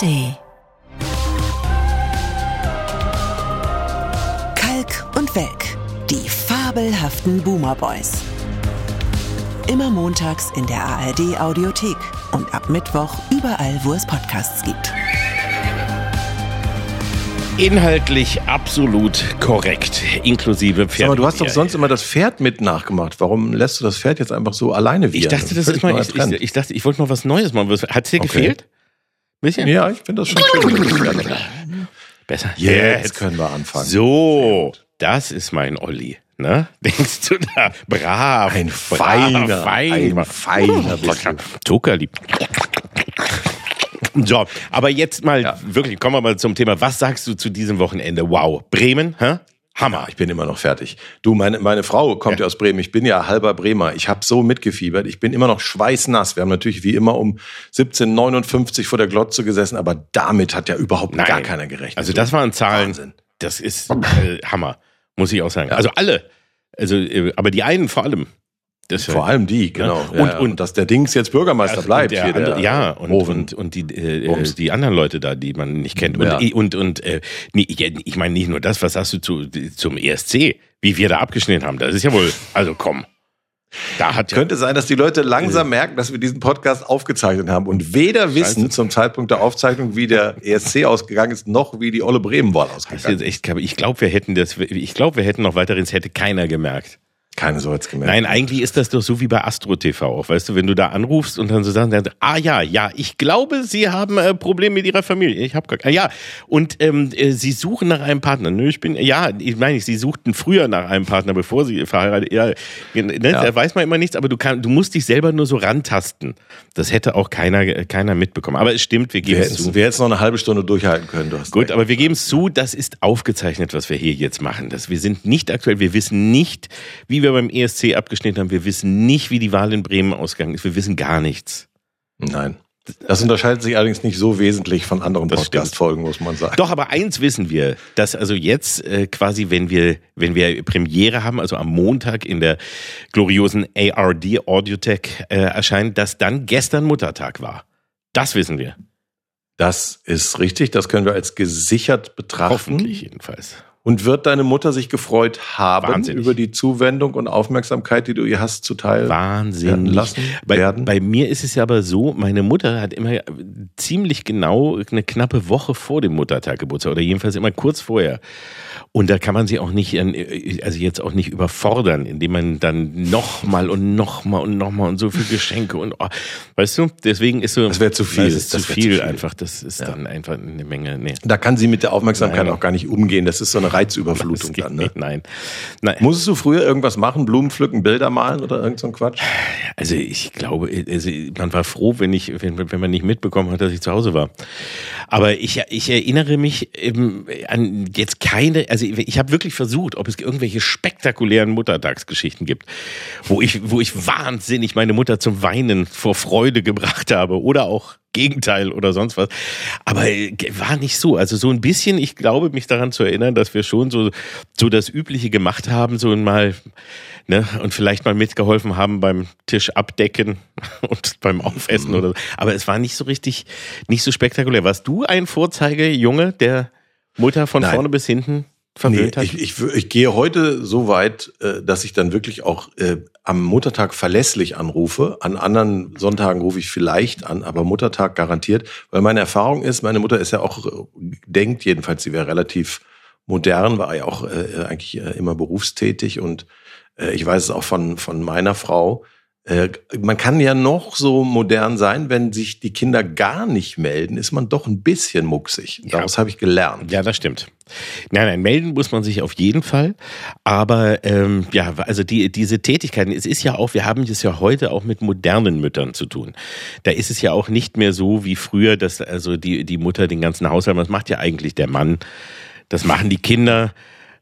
ARD. Kalk und Welk, die fabelhaften Boomer Boys. Immer montags in der ARD Audiothek und ab Mittwoch überall, wo es Podcasts gibt. Inhaltlich absolut korrekt, inklusive Pferd. Aber du hast doch sonst immer das Pferd mit nachgemacht. Warum lässt du das Pferd jetzt einfach so alleine Ich dachte, das ist mal, ich, ich, ich dachte, ich wollte mal was Neues machen. Hat es dir Okay. gefehlt? Bisschen? Ja, ich finde das schon schön. Besser. Jetzt können wir anfangen. So, das ist mein Olli. Ne? Denkst du da? Brav. Ein brav, feiner, fein. ein feiner. Zuckerlieb. So, aber jetzt mal wirklich, kommen wir mal zum Thema. Was sagst du zu diesem Wochenende? Wow. Bremen, hä? Hammer. Ich bin immer noch fertig. Du, meine, meine Frau kommt ja. aus Bremen. Ich bin ja halber Bremer. Ich habe so mitgefiebert. Ich bin immer noch schweißnass. Wir haben natürlich wie immer um 17.59 vor der Glotze gesessen, aber damit hat ja überhaupt Nein. gar keiner gerechnet. Also das waren Zahlen, Wahnsinn. das ist äh, Hammer, muss ich auch sagen. Also alle, also äh, aber die einen vor allem. Das Vor allem die, genau. Und- Ja, ja. und- dass der Dings jetzt Bürgermeister Also, bleibt. hier, der andere, ja, und, und, und die, äh, Bums. die anderen Leute da, die man nicht kennt. Und, Ja. und, und äh, ich, meine nicht nur das, was sagst du zu, zum ESC, wie wir da abgeschnitten haben. Das ist ja wohl, also komm. Da hat ja, Könnte sein, dass die Leute langsam merken, dass wir diesen Podcast aufgezeichnet haben und weder wissen zum Zeitpunkt der Aufzeichnung, wie der ESC ausgegangen ist, noch wie die Olle Bremen-Wahl ausgegangen ist. echt, ich glaube, wir hätten das, ich glaube, wir hätten noch weiterhin, es hätte keiner gemerkt. Keine so jetzt gemerkt. Nein, eigentlich ist das doch so wie bei Astro TV auch, weißt du, wenn du da anrufst und dann so sagen, dann, ah ja, ja, ich glaube, Sie haben äh, Probleme mit Ihrer Familie. Ich habe gar kein, ja und ähm, äh, Sie suchen nach einem Partner. Nö, ich bin, ja, ich meine, Sie suchten früher nach einem Partner, bevor Sie verheiratet. Ja, ne, da weiß man immer nichts, aber du kann, du musst dich selber nur so rantasten. Das hätte auch keiner, äh, keiner mitbekommen. Aber es stimmt, wir geben es zu. wir hätten es noch eine halbe Stunde durchhalten können. Du hast Gut, aber wir geben es zu, das ist aufgezeichnet, was wir hier jetzt machen. Das, wir sind nicht aktuell, wir wissen nicht, wie wir beim ESC abgeschnitten haben, wir wissen nicht, wie die Wahl in Bremen ausgegangen ist, wir wissen gar nichts. Nein. Das unterscheidet sich allerdings nicht so wesentlich von anderen Podcast-Folgen, muss man sagen. Doch, aber eins wissen wir, dass also jetzt äh, quasi, wenn wir, wenn wir Premiere haben, also am Montag in der gloriosen ARD Audiotech äh, erscheint, dass dann gestern Muttertag war. Das wissen wir. Das ist richtig, das können wir als gesichert betrachten. Hoffentlich jedenfalls. Und wird deine Mutter sich gefreut haben Wahnsinnig. über die Zuwendung und Aufmerksamkeit, die du ihr hast, zuteil Wahnsinn. lassen Bei, werden? bei mir ist es ja aber so, meine Mutter hat immer ziemlich genau eine knappe Woche vor dem Muttertag Geburtstag oder jedenfalls immer kurz vorher. Und da kann man sie auch nicht, also jetzt auch nicht überfordern, indem man dann nochmal und nochmal und nochmal und so viele Geschenke und, oh, weißt du, deswegen ist so. Das wär zu viel. Das ist Das zu viel, zu viel. einfach. Das ist dann einfach eine Menge, nee. da kann sie mit der Aufmerksamkeit Nein. auch gar nicht umgehen. Das ist so eine Reizüberflutung dann. Ne? nicht, nein. nein. Musstest du früher irgendwas machen? Blumen pflücken, Bilder malen oder irgend so ein Quatsch? Also ich glaube, also man war froh, wenn ich, wenn, wenn man nicht mitbekommen hat, dass ich zu Hause war. Aber ich, ich erinnere mich eben an jetzt keine, also ich habe wirklich versucht, ob es irgendwelche spektakulären Muttertagsgeschichten gibt, wo ich, wo ich wahnsinnig meine Mutter zum Weinen vor Freude gebracht habe oder auch Gegenteil oder sonst was. Aber äh, war nicht so. Also so ein bisschen, ich glaube, mich daran zu erinnern, dass wir schon so, so das Übliche gemacht haben, so mal, ne, und vielleicht mal mitgeholfen haben beim Tisch abdecken und beim Aufessen oder so. Aber es war nicht so richtig, nicht so spektakulär. Warst du ein Vorzeigejunge, der Mutter von Nein. vorne bis hinten Nee, verwöhnt hat? ich, ich, ich gehe heute so weit, äh, dass ich dann wirklich auch äh, am Muttertag verlässlich anrufe. An anderen Sonntagen rufe ich vielleicht an, aber Muttertag garantiert. Weil meine Erfahrung ist, meine Mutter ist ja auch, äh, denkt jedenfalls, sie wäre relativ modern, war ja auch eigentlich immer berufstätig und ich weiß es auch von, von meiner Frau. Äh, man kann ja noch so modern sein, wenn sich die Kinder gar nicht melden, ist man doch ein bisschen mucksig. Daraus habe ich gelernt. Ja, das stimmt. Nein, nein, melden muss man sich auf jeden Fall. Aber ähm, ja, also die, diese Tätigkeiten, es ist ja auch, wir haben es ja heute auch mit modernen Müttern zu tun. Da ist es ja auch nicht mehr so wie früher, dass also die, die Mutter den ganzen Haushalt, das macht ja eigentlich der Mann. Das machen die Kinder.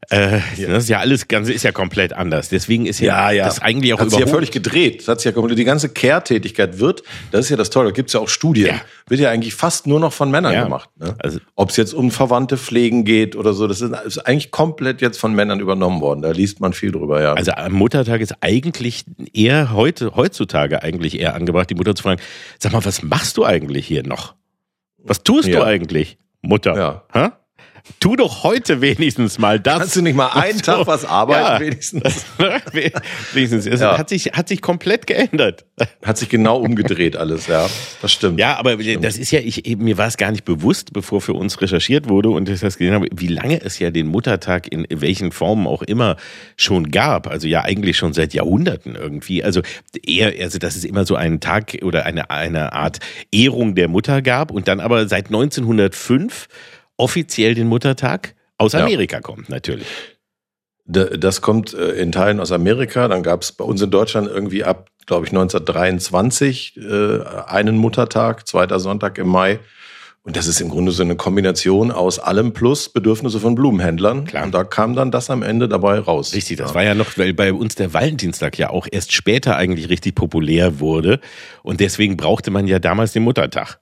Äh, Das ist ja alles ganz, ist ja komplett anders. Deswegen ist ja, das eigentlich auch hat sich ja völlig gedreht. Das hat sich ja komplett, die ganze Care-Tätigkeit wird, das ist ja das Tolle, da gibt's ja auch Studien, Ja. wird ja eigentlich fast nur noch von Männern Ja. gemacht. Ne? Also- Ob es jetzt um Verwandte pflegen geht oder so, das ist, ist eigentlich komplett jetzt von Männern übernommen worden. Da liest man viel drüber, ja. Also am Muttertag ist eigentlich eher heute, heutzutage eigentlich eher angebracht, die Mutter zu fragen, sag mal, was machst du eigentlich hier noch? Was tust Ja. du eigentlich, Mutter? Ja. Hä? Tu doch heute wenigstens mal das. Kannst du nicht mal einen Tag was arbeiten, Ja. wenigstens? wenigstens. Es Ja. hat, sich, hat sich komplett geändert. Hat sich genau umgedreht alles, ja. Das stimmt. Ja, aber das ist ja, ich, mir war es gar nicht bewusst, bevor für uns recherchiert wurde und ich das gesehen habe, wie lange es ja den Muttertag in welchen Formen auch immer schon gab. Also ja, eigentlich schon seit Jahrhunderten irgendwie. Also eher, also dass es immer so einen Tag oder eine, eine Art Ehrung der Mutter gab und dann aber seit 1905 offiziell den Muttertag aus Ja. Amerika kommt, natürlich. Das kommt äh, in Teilen aus Amerika. Dann gab es bei uns in Deutschland irgendwie ab, glaube ich, 1923 äh, einen Muttertag, zweiter Sonntag im Mai. Und das ist im Grunde so eine Kombination aus allem plus Bedürfnisse von Blumenhändlern. Klar. Und da kam dann das am Ende dabei raus. Richtig, das ja. war ja noch, weil bei uns der Valentinstag ja auch erst später eigentlich richtig populär wurde. Und deswegen brauchte man ja damals den Muttertag.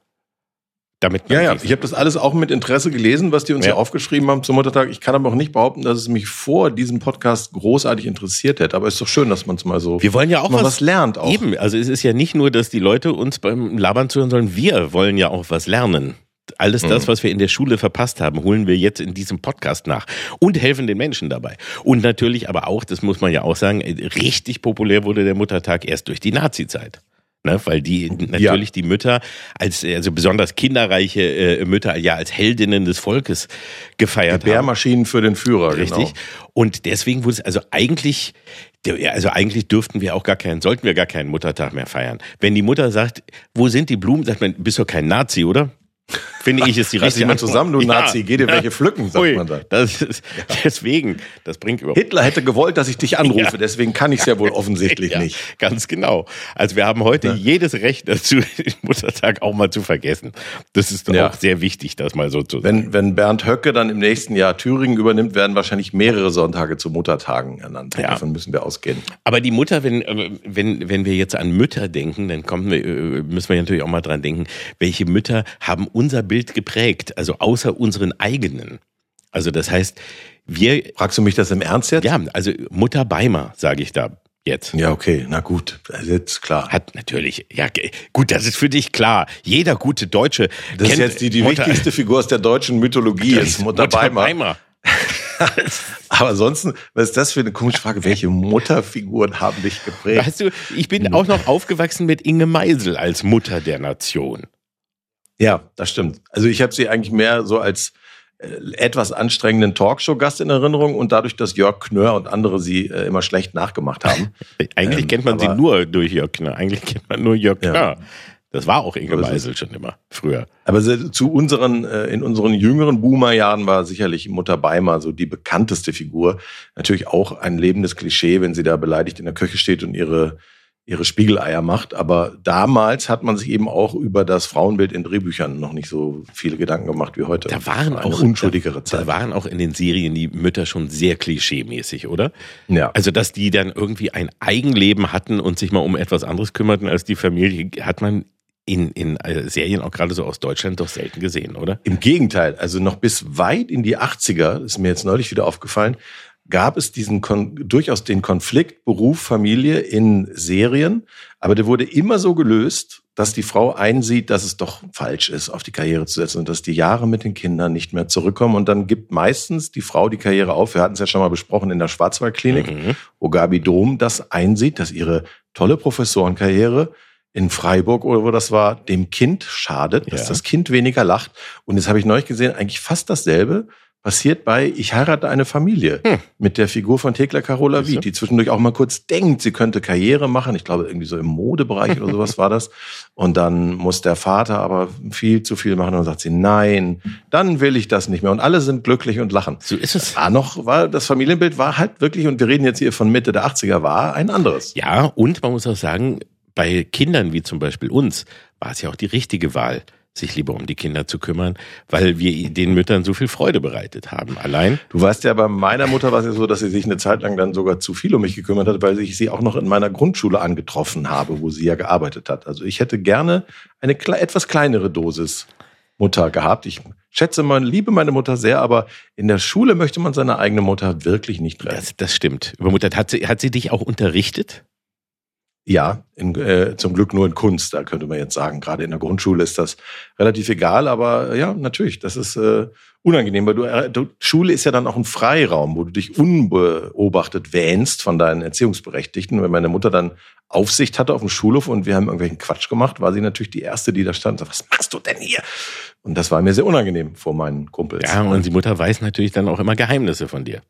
Damit Ja, ja, ich habe das alles auch mit Interesse gelesen, was die uns Ja. hier aufgeschrieben haben zum Muttertag. Ich kann aber auch nicht behaupten, dass es mich vor diesem Podcast großartig interessiert hätte. Aber es ist doch schön, dass man es mal so Wir wollen ja auch was, was lernt auch. Eben, also es ist ja nicht nur, dass die Leute uns beim Labern zuhören sollen, wir wollen ja auch was lernen. Alles das, Mhm. was wir in der Schule verpasst haben, holen wir jetzt in diesem Podcast nach und helfen den Menschen dabei. Und natürlich aber auch, das muss man ja auch sagen, richtig populär wurde der Muttertag erst durch die Nazi-Zeit. Ne, weil die natürlich die Mütter als also besonders kinderreiche äh, Mütter ja als Heldinnen des Volkes gefeiert haben. Bärmaschinen für den Führer, Richtig. genau. Und deswegen wurde es also eigentlich, also eigentlich dürften wir auch gar keinen, sollten wir gar keinen Muttertag mehr feiern. Wenn die Mutter sagt, wo sind die Blumen, sagt man, bist doch kein Nazi, oder? Finde ich, ist die richtige Antwort. zusammen, du Nazi, geh dir welche pflücken, sagt Ui, man dann. Das ist, Deswegen, das bringt überhaupt Hitler hätte gewollt, dass ich dich anrufe, Ja. deswegen kann ich es ja wohl offensichtlich ja, nicht. Ganz genau. Also wir haben heute jedes Recht dazu, den Muttertag auch mal zu vergessen. Das ist Ja. auch sehr wichtig, das mal so zu sagen. Wenn, wenn Bernd Höcke dann im nächsten Jahr Thüringen übernimmt, werden wahrscheinlich mehrere Sonntage zu Muttertagen ernannt. Ja. Davon müssen wir ausgehen. Aber die Mutter, wenn, äh, wenn, wenn wir jetzt an Mütter denken, dann kommen wir, äh, müssen wir natürlich auch mal dran denken, welche Mütter haben unser Bild geprägt, also außer unseren eigenen. Also das heißt, wir, Fragst du mich das im Ernst jetzt? ja, also Mutter Beimer, sage ich da jetzt. Ja, okay, na gut, also jetzt klar. Hat natürlich, ja, gut, das ist für dich klar. Jeder gute Deutsche Das ist jetzt die, die Mutter- wichtigste Figur aus der deutschen Mythologie, ist Mutter Beimer. Beimer. Aber ansonsten, was ist das für eine komische Frage? Welche Mutterfiguren haben dich geprägt? Weißt du, ich bin auch noch aufgewachsen mit Inge Meisel als Mutter der Nation. Ja, das stimmt. Also ich habe sie eigentlich mehr so als äh, etwas anstrengenden Talkshow-Gast in Erinnerung und dadurch, dass Jörg Knör und andere sie äh, immer schlecht nachgemacht haben. Eigentlich Ähm, kennt man sie nur durch Jörg Knör. Eigentlich kennt man nur Jörg Ja. Knör. Das war auch Inge Meisel schon immer früher. Aber zu unseren, äh, in unseren jüngeren Boomer-Jahren war sicherlich Mutter Beimer so die bekannteste Figur. Natürlich auch ein lebendes Klischee, wenn sie da beleidigt in der Küche steht und ihre, ihre Spiegeleier macht. Aber damals hat man sich eben auch über das Frauenbild in Drehbüchern noch nicht so viele Gedanken gemacht wie heute. Da waren auch unschuldigere da, Zeit. da waren auch in den Serien die Mütter schon sehr klischeemäßig, oder? ja. Also, dass die dann irgendwie ein Eigenleben hatten und sich mal um etwas anderes kümmerten als die Familie, hat man in, in äh, Serien auch gerade so aus Deutschland doch selten gesehen, oder? Im Gegenteil, also noch bis weit in die 80er, ist mir jetzt neulich wieder aufgefallen, gab es diesen Kon durchaus den Konflikt Beruf, Familie in Serien, aber der wurde immer so gelöst, dass die Frau einsieht, dass es doch falsch ist, auf die Karriere zu setzen und dass die Jahre mit den Kindern nicht mehr zurückkommen und dann gibt meistens die Frau die Karriere auf. Wir hatten es ja schon mal besprochen in der Schwarzwaldklinik, Mhm. wo Gabi Dom das einsieht, dass ihre tolle Professorenkarriere in Freiburg oder wo das war, dem Kind schadet, dass Ja. das Kind weniger lacht. Und jetzt habe ich neulich gesehen, eigentlich fast dasselbe passiert bei Ich heirate eine Familie Hm. mit der Figur von Thekla Carola? Wied, die zwischendurch auch mal kurz denkt, sie könnte Karriere machen. Ich glaube, irgendwie so im Modebereich oder sowas war das. Und dann muss der Vater aber viel zu viel machen und sagt sie, nein, dann will ich das nicht mehr. Und alle sind glücklich und lachen. So ist es. War noch, war, das Familienbild war halt wirklich, und wir reden jetzt hier von Mitte der 80er, war ein anderes. Ja, und man muss auch sagen, bei Kindern wie zum Beispiel uns war es ja auch die richtige Wahl, sich lieber um die Kinder zu kümmern, weil wir den Müttern so viel Freude bereitet haben. Allein, Du weißt ja, bei meiner Mutter war es ja so, dass sie sich eine Zeit lang dann sogar zu viel um mich gekümmert hat, weil ich sie auch noch in meiner Grundschule angetroffen habe, wo sie ja gearbeitet hat. Also ich hätte gerne eine etwas kleinere Dosis Mutter gehabt. Ich schätze man, liebe meine Mutter sehr, aber in der Schule möchte man seine eigene Mutter wirklich nicht treffen. das, das stimmt. Übermuttert, hat sie, hat sie dich auch unterrichtet? Ja, in, äh, zum Glück nur in Kunst, da könnte man jetzt sagen. Gerade in der Grundschule ist das relativ egal, aber ja, natürlich, das ist äh, unangenehm, weil du, äh, du, Schule ist ja dann auch ein Freiraum, wo du dich unbeobachtet wähnst von deinen Erziehungsberechtigten. Wenn meine Mutter dann Aufsicht hatte auf dem Schulhof und wir haben irgendwelchen Quatsch gemacht, war sie natürlich die Erste, die da stand und sagte, was machst du denn hier? Und das war mir sehr unangenehm vor meinen Kumpels. Ja, und die Mutter weiß natürlich dann auch immer Geheimnisse von dir.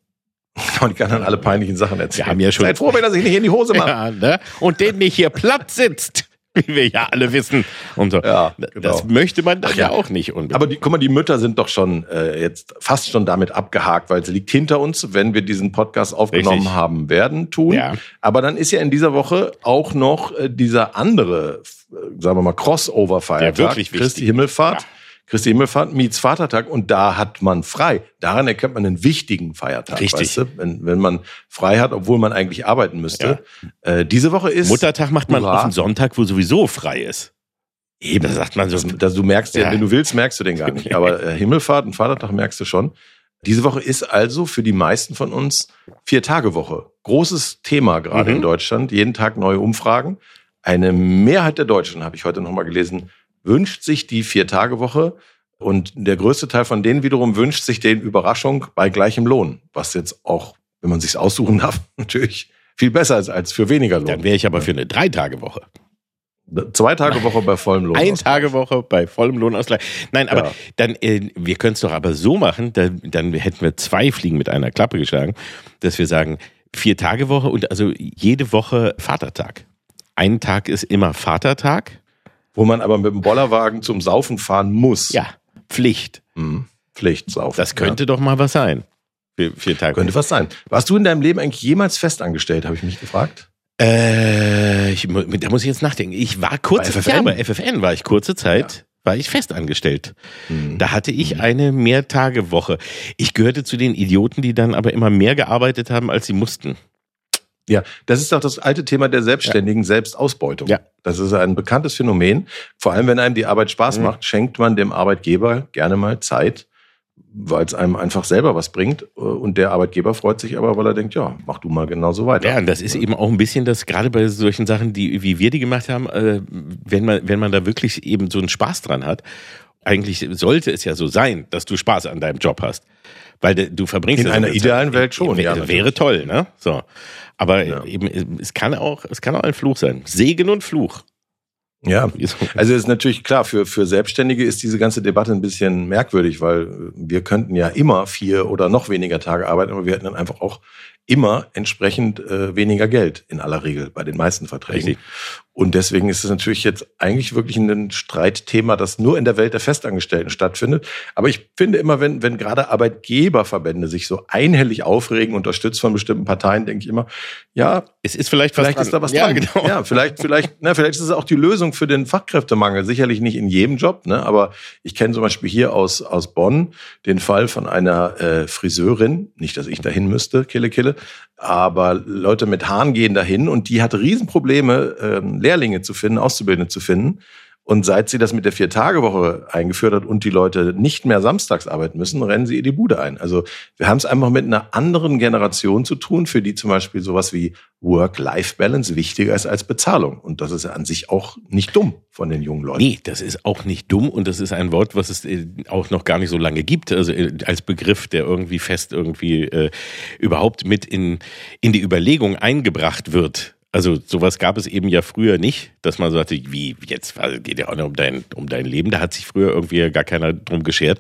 Und die kann dann alle peinlichen Sachen erzählen. Ja schon Seid froh, wenn er sich nicht in die Hose macht. Ja, ne? Und den nicht hier platt sitzt, wie wir ja alle wissen. Und so. Ja, genau. Das möchte man Ach ja ja. auch nicht unbedingt. Aber die, guck mal, die Mütter sind doch schon äh, jetzt fast schon damit abgehakt, weil es liegt hinter uns, wenn wir diesen Podcast aufgenommen Richtig. haben werden, tun. Ja. Aber dann ist ja in dieser Woche auch noch äh, dieser andere, äh, sagen wir mal, Crossover-Feiertag. Der wirklich. Christi Himmelfahrt. Ja. Christi Himmelfahrt meets Vatertag und da hat man frei. Daran erkennt man einen wichtigen Feiertag. Richtig. Weißt du? wenn, wenn man frei hat, obwohl man eigentlich arbeiten müsste. Äh, diese Woche ist Muttertag macht man Hurra. auf den Sonntag, wo sowieso frei ist. Eben, sagt man so. Das, du merkst Ja. wenn du willst, merkst du den gar nicht. Aber äh, Himmelfahrt und Vatertag merkst du schon. Diese Woche ist also für die meisten von uns Vier-Tage-Woche. Großes Thema gerade Mhm. in Deutschland. Jeden Tag neue Umfragen. Eine Mehrheit der Deutschen, habe ich heute nochmal gelesen, wünscht sich die Vier-Tage-Woche. Und der größte Teil von denen wiederum wünscht sich den Überraschung bei gleichem Lohn. Was jetzt auch, wenn man sich's aussuchen darf, natürlich viel besser ist als für weniger Lohn. Dann wäre ich aber für eine Drei-Tage-Woche. Zwei Tage Woche bei vollem Lohn. Ein Tage Woche bei vollem Lohnausgleich. Nein, aber Ja. dann, äh, wir können es doch aber so machen, dann, dann hätten wir zwei Fliegen mit einer Klappe geschlagen, dass wir sagen, vier Tage Woche und also jede Woche Vatertag. Ein Tag ist immer Vatertag. Wo man aber mit dem Bollerwagen zum Saufen fahren muss. Ja, Pflicht. Hm. Pflicht saufen. Das könnte doch mal was sein. Für vier ja. Tage. könnte was sein. Warst du in deinem Leben eigentlich jemals festangestellt, habe ich mich gefragt? Äh, ich, da muss ich jetzt nachdenken. Ich war kurze Bei FFN? Ja, bei FFN war ich kurze Zeit, war ich festangestellt. Hm. Da hatte ich eine Mehrtagewoche. Ich gehörte zu den Idioten, die dann aber immer mehr gearbeitet haben, als sie mussten. Ja, das ist doch das alte Thema der selbstständigen Selbstausbeutung. Ja. Das ist ein bekanntes Phänomen. Vor allem, wenn einem die Arbeit Spaß Mhm. macht, schenkt man dem Arbeitgeber gerne mal Zeit, weil es einem einfach selber was bringt. Und der Arbeitgeber freut sich aber, weil er denkt, ja, mach du mal genauso weiter. Ja, und das ist eben auch ein bisschen das, gerade bei solchen Sachen, die, wie wir die gemacht haben, äh, wenn man, wenn man da wirklich eben so einen Spaß dran hat, eigentlich sollte es ja so sein, dass du Spaß an deinem Job hast. Weil du verbringst In ja einer eine idealen Welt schon, Wär- ja, natürlich. Wäre toll, ne? So. Aber Ja. eben, es kann auch, es kann auch ein Fluch sein. Segen und Fluch. Ja, Also ist natürlich klar, für, für Selbstständige ist diese ganze Debatte ein bisschen merkwürdig, weil wir könnten ja immer vier oder noch weniger Tage arbeiten, aber wir hätten dann einfach auch immer entsprechend äh, weniger Geld in aller Regel bei den meisten Verträgen. Richtig. Und deswegen ist es natürlich jetzt eigentlich wirklich ein Streitthema, das nur in der Welt der Festangestellten stattfindet. Aber ich finde immer, wenn, wenn gerade Arbeitgeberverbände sich so einhellig aufregen, unterstützt von bestimmten Parteien, denke ich immer, ja, Es ist vielleicht was Vielleicht dran. ist da was ja, dran. Genau. Ja, vielleicht, vielleicht, na, vielleicht ist es auch die Lösung für den Fachkräftemangel. Sicherlich nicht in jedem Job, ne? aber ich kenne zum Beispiel hier aus, aus Bonn den Fall von einer äh, Friseurin, nicht, dass ich dahin müsste, Kille Kille, aber Leute mit Haaren gehen dahin und die hat Riesenprobleme, ähm, Lehrlinge zu finden, Auszubildende zu finden. Und seit sie das mit der Vier-Tage-Woche eingeführt hat und die Leute nicht mehr samstags arbeiten müssen, rennen sie ihr die Bude ein. Also wir haben es einfach mit einer anderen Generation zu tun, für die zum Beispiel sowas wie Work-Life-Balance wichtiger ist als Bezahlung. Und das ist an sich auch nicht dumm von den jungen Leuten. Nee, das ist auch nicht dumm und das ist ein Wort, was es äh, auch noch gar nicht so lange gibt. Also äh, als Begriff, der irgendwie fest irgendwie äh, überhaupt mit in, in die Überlegung eingebracht wird. Also sowas gab es eben ja früher nicht, dass man sagte, wie jetzt geht ja auch noch um dein, um dein Leben. Da hat sich früher irgendwie gar keiner drum geschert.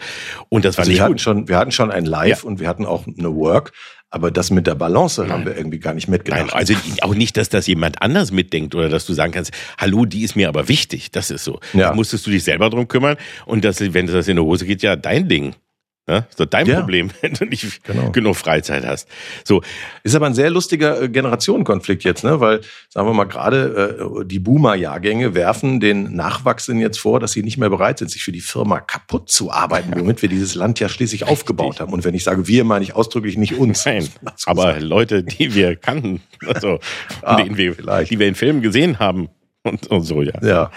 Und das war Also nicht wir hatten gut. schon, wir hatten schon ein Live und wir hatten auch eine Work, aber das mit der Balance haben wir irgendwie gar nicht mitgedacht. Nein, also auch nicht, dass das jemand anders mitdenkt oder dass du sagen kannst, hallo, die ist mir aber wichtig. Das ist so. Ja. Da musstest du dich selber drum kümmern und das, wenn das in die Hose geht, ja dein Ding. Ja, ist doch dein Ja. Problem, wenn du nicht Genau. genug Freizeit hast. So, Ist aber ein sehr lustiger äh, Generationenkonflikt jetzt, ne? Weil, sagen wir mal, gerade äh, die Boomer-Jahrgänge werfen den Nachwachsenden jetzt vor, dass sie nicht mehr bereit sind, sich für die Firma kaputt zu arbeiten, womit wir dieses Land ja schließlich aufgebaut haben. Und wenn ich sage wir, meine ich ausdrücklich nicht uns. nein. Aber. Leute, die wir kannten, also Ah, die, wir, vielleicht. die wir in Filmen gesehen haben und, und so, ja. Ja.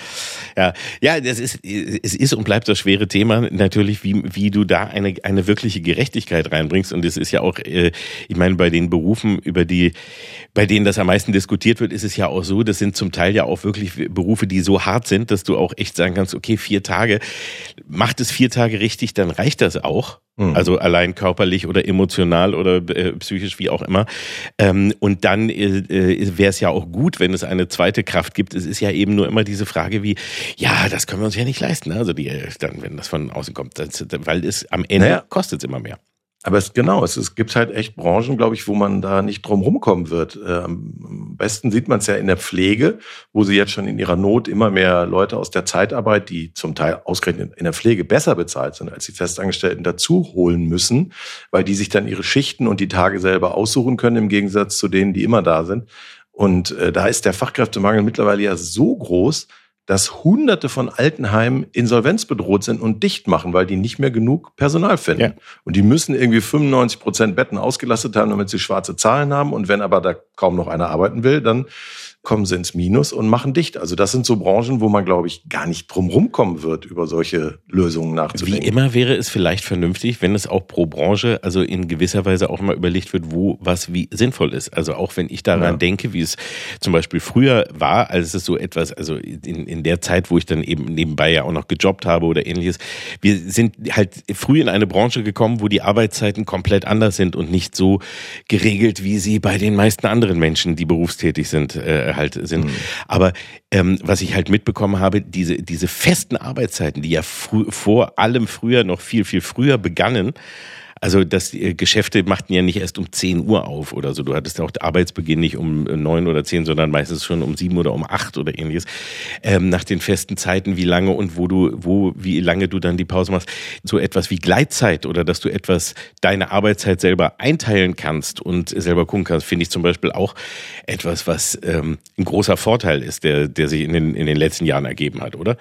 Ja, ja, das ist, es ist und bleibt das schwere Thema natürlich, wie, wie du da eine, eine wirkliche Gerechtigkeit reinbringst. Und es ist ja auch, äh, ich meine, bei den Berufen, über die, bei denen das am meisten diskutiert wird, ist es ja auch so, das sind zum Teil ja auch wirklich Berufe, die so hart sind, dass du auch echt sagen kannst, okay, vier Tage, macht es vier Tage richtig, dann reicht das auch. Mhm. Also allein körperlich oder emotional oder äh, psychisch, wie auch immer. Ähm, und dann äh, äh wäre es ja auch gut, wenn es eine zweite Kraft gibt. Es ist ja eben nur immer diese Frage wie, ja, das können wir uns ja nicht leisten. Also die, äh, dann, wenn das von außen kommt, das, weil es am Ende naja. kostet es immer mehr. Aber es genau, es, es gibt halt echt Branchen, glaube ich, wo man da nicht drum rumkommen wird. Äh, am besten sieht man es ja in der Pflege, wo sie jetzt schon in ihrer Not immer mehr Leute aus der Zeitarbeit, die zum Teil ausgerechnet in der Pflege besser bezahlt sind als die Festangestellten, dazu holen müssen, weil die sich dann ihre Schichten und die Tage selber aussuchen können, im Gegensatz zu denen, die immer da sind. Und äh, da ist der Fachkräftemangel mittlerweile ja so groß, dass Hunderte von Altenheimen insolvenzbedroht sind und dicht machen, weil die nicht mehr genug Personal finden. Ja. Und die müssen irgendwie 95 Prozent Betten ausgelastet haben, damit sie schwarze Zahlen haben. Und wenn aber da kaum noch einer arbeiten will, dann kommen sie ins Minus und machen dicht. Also das sind so Branchen, wo man, glaube ich, gar nicht drum rumkommen wird, über solche Lösungen nachzudenken. Wie immer wäre es vielleicht vernünftig, wenn es auch pro Branche, also in gewisser Weise auch mal überlegt wird, wo was wie sinnvoll ist. Also auch wenn ich daran ja. denke, wie es zum Beispiel früher war, als es so etwas, also in, in der Zeit, wo ich dann eben nebenbei ja auch noch gejobbt habe oder ähnliches. Wir sind halt früh in eine Branche gekommen, wo die Arbeitszeiten komplett anders sind und nicht so geregelt, wie sie bei den meisten anderen Menschen, die berufstätig sind, äh, halt sind. Mhm. Aber ähm, was ich halt mitbekommen habe, diese, diese festen Arbeitszeiten, die ja vor allem früher noch viel, viel früher begannen, also das äh, Geschäfte machten ja nicht erst um 10 Uhr auf oder so. Du hattest ja auch Arbeitsbeginn nicht um äh, neun oder zehn, sondern meistens schon um sieben oder um acht oder ähnliches. Ähm, nach den festen Zeiten, wie lange und wo du, wo, wie lange du dann die Pause machst. So etwas wie Gleitzeit oder dass du etwas deine Arbeitszeit selber einteilen kannst und selber gucken kannst, finde ich zum Beispiel auch etwas, was ähm, ein großer Vorteil ist, der, der sich in den, in den letzten Jahren ergeben hat, oder?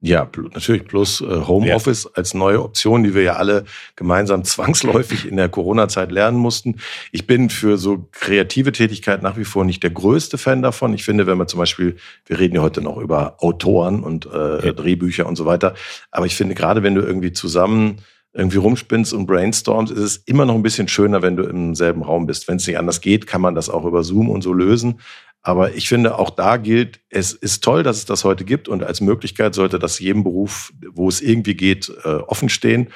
Ja, natürlich plus äh, Homeoffice ja. als neue Option, die wir ja alle gemeinsam zwangsläufig in der Corona-Zeit lernen mussten. Ich bin für so kreative Tätigkeit nach wie vor nicht der größte Fan davon. Ich finde, wenn man zum Beispiel, wir reden ja heute noch über Autoren und äh, ja. Drehbücher und so weiter, aber ich finde gerade, wenn du irgendwie zusammen irgendwie rumspinnst und brainstormst, ist es immer noch ein bisschen schöner, wenn du im selben Raum bist. Wenn es nicht anders geht, kann man das auch über Zoom und so lösen. Aber ich finde, auch da gilt, es ist toll, dass es das heute gibt und als Möglichkeit sollte das jedem Beruf, wo es irgendwie geht, äh, offen stehen.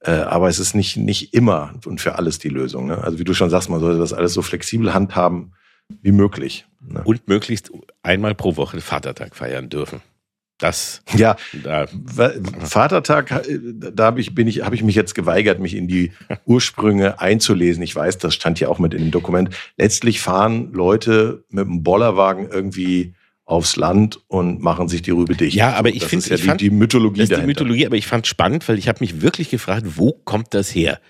Äh, aber es ist nicht, nicht immer und für alles die Lösung. Ne? Also wie du schon sagst, man sollte das alles so flexibel handhaben wie möglich. Ne? Und möglichst einmal pro Woche Vatertag feiern dürfen. Das. Ja, da. Vatertag, äh, da hab ich, bin ich, habe ich mich jetzt geweigert, mich in die Ursprünge einzulesen. Ich weiß, das stand ja auch mit in dem Dokument. Letztlich fahren Leute mit einem Bollerwagen irgendwie aufs Land und machen sich die Rübe dicht. Ja, aber ich finde ja die, fand, die Mythologie das ist die Mythologie, aber ich fand spannend, weil ich habe mich wirklich gefragt, wo kommt das her?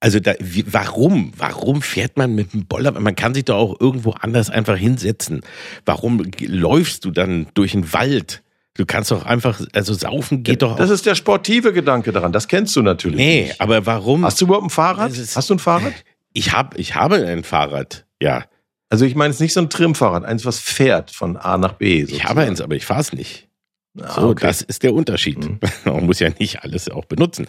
Also da, wie, warum? Warum fährt man mit dem Boller? Man kann sich doch auch irgendwo anders einfach hinsetzen. Warum läufst du dann durch den Wald? Du kannst doch einfach, also saufen geht doch auch. Das ist der sportive Gedanke daran, das kennst du natürlich. Nee, nicht. aber warum? Hast du überhaupt ein Fahrrad? Hast du ein Fahrrad? Ich habe ich habe ein Fahrrad, ja. Also ich meine, es ist nicht so ein Trimfahrrad, eins, was fährt von A nach B. Sozusagen. Ich habe eins, aber ich fahre es nicht. Ah, so, okay. das ist der Unterschied. Mhm. Man muss ja nicht alles auch benutzen.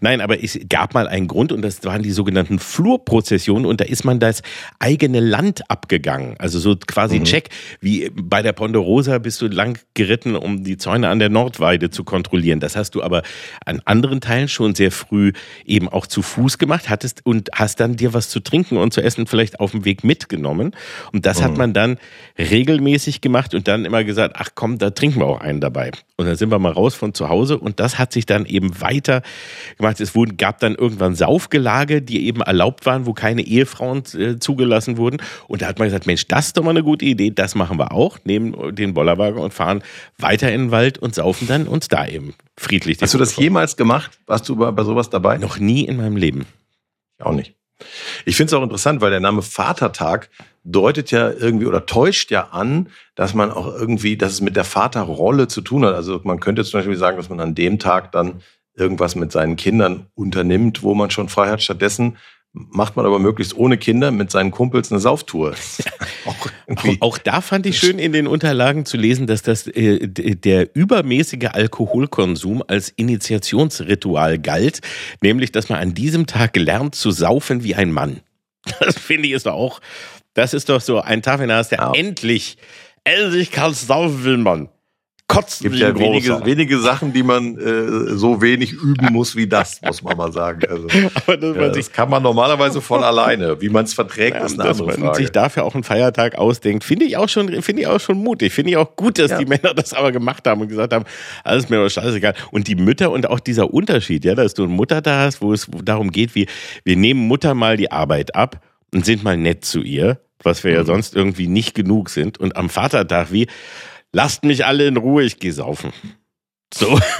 Nein, aber es gab mal einen Grund und das waren die sogenannten Flurprozessionen und da ist man das eigene Land abgegangen. Also so quasi mhm. Check, wie bei der Ponderosa bist du lang geritten, um die Zäune an der Nordweide zu kontrollieren. Das hast du aber an anderen Teilen schon sehr früh eben auch zu Fuß gemacht, hattest und hast dann dir was zu trinken und zu essen vielleicht auf dem Weg mitgenommen. Und das mhm. hat man dann regelmäßig gemacht und dann immer gesagt, ach komm, da trinken wir auch einen dabei. Und dann sind wir mal raus von zu Hause und das hat sich dann eben weiter gemacht. Es wurden, gab dann irgendwann Saufgelage, die eben erlaubt waren, wo keine Ehefrauen äh, zugelassen wurden. Und da hat man gesagt, Mensch, das ist doch mal eine gute Idee, das machen wir auch, nehmen den Bollerwagen und fahren weiter in den Wald und saufen dann uns da eben friedlich. Hast du das jemals gemacht? Warst du bei, bei sowas dabei? Noch nie in meinem Leben. auch nicht. Ich finde es auch interessant, weil der Name Vatertag deutet ja irgendwie oder täuscht ja an, dass man auch irgendwie, dass es mit der Vaterrolle zu tun hat. Also man könnte zum Beispiel sagen, dass man an dem Tag dann irgendwas mit seinen Kindern unternimmt, wo man schon frei hat. Stattdessen macht man aber möglichst ohne Kinder mit seinen Kumpels eine Sauftour. auch, auch, da fand ich schön in den Unterlagen zu lesen, dass das äh, der übermäßige Alkoholkonsum als Initiationsritual galt, nämlich dass man an diesem Tag lernt zu saufen wie ein Mann. Das finde ich ist auch, das ist doch so ein Tag, wenn du hast, der ja. endlich, endlich kannst saufen will man kotzen gibt ja wenige, wenige Sachen, die man äh, so wenig üben muss wie das, muss man mal sagen. Also, das, ja, das kann man normalerweise von alleine. Wie man es verträgt, ja, ist eine andere man sich dafür auch einen Feiertag ausdenkt, finde ich auch schon, finde ich auch schon mutig. Finde ich auch gut, dass ja. die Männer das aber gemacht haben und gesagt haben, alles mir doch scheißegal. Und die Mütter und auch dieser Unterschied, ja, dass du eine Mutter da hast, wo es darum geht, wie wir nehmen Mutter mal die Arbeit ab und sind mal nett zu ihr, was wir mhm. ja sonst irgendwie nicht genug sind. Und am Vatertag wie, lasst mich alle in Ruhe, ich gehe saufen. So.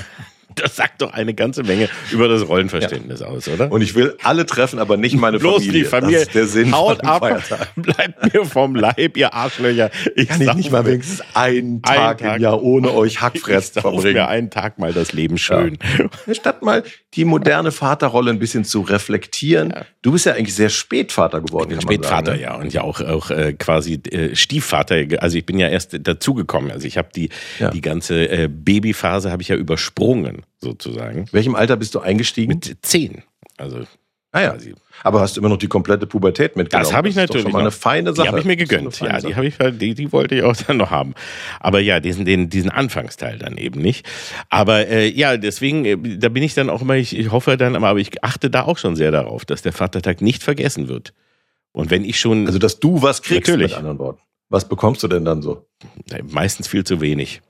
Das sagt doch eine ganze Menge über das Rollenverständnis ja. aus, oder? Und ich will alle treffen, aber nicht meine Bloß Familie. die Familie. Das ist der Sinn Haut ab, bleibt mir vom Leib, ihr Arschlöcher. Ich kann ich nicht mal wenigstens einen Tag, Tag, im Jahr ohne euch Hackfressen verbringen. mir einen Tag mal das Leben schön. Ja. Statt mal die moderne Vaterrolle ein bisschen zu reflektieren. Ja. Du bist ja eigentlich sehr spät Vater geworden. Ich bin Spätvater, sagen, ne? ja. Und ja auch, auch äh, quasi äh, Stiefvater. Also ich bin ja erst dazugekommen. Also ich habe die, die ganze äh, Babyphase habe ich ja übersprungen sozusagen. Welchem Alter bist du eingestiegen? Mit zehn. Also Ah ja. Aber hast du immer noch die komplette Pubertät mitgenommen? Das habe ich natürlich. Das ist schon mal eine feine Sache. Die habe ich mir gegönnt. Ja, die habe ich, die, die wollte ich auch dann noch haben. Aber ja, diesen, den, diesen Anfangsteil dann eben nicht. Aber äh, ja, deswegen, äh, da bin ich dann auch immer, ich, ich hoffe dann, aber ich achte da auch schon sehr darauf, dass der Vatertag nicht vergessen wird. Und wenn ich schon. Also, dass du was kriegst, natürlich. mit anderen Worten. Was bekommst du denn dann so? Meistens viel zu wenig.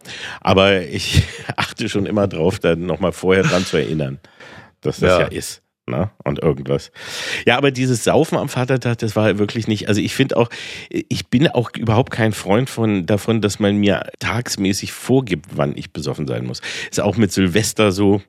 Aber ich achte schon immer drauf, dann nochmal vorher dran zu erinnern, dass das ja, ja ist. Ne? Und irgendwas. Ja, aber dieses Saufen am Vatertag, das war wirklich nicht. Also ich finde auch, ich bin auch überhaupt kein Freund von davon, dass man mir tagsmäßig vorgibt, wann ich besoffen sein muss. Ist auch mit Silvester so.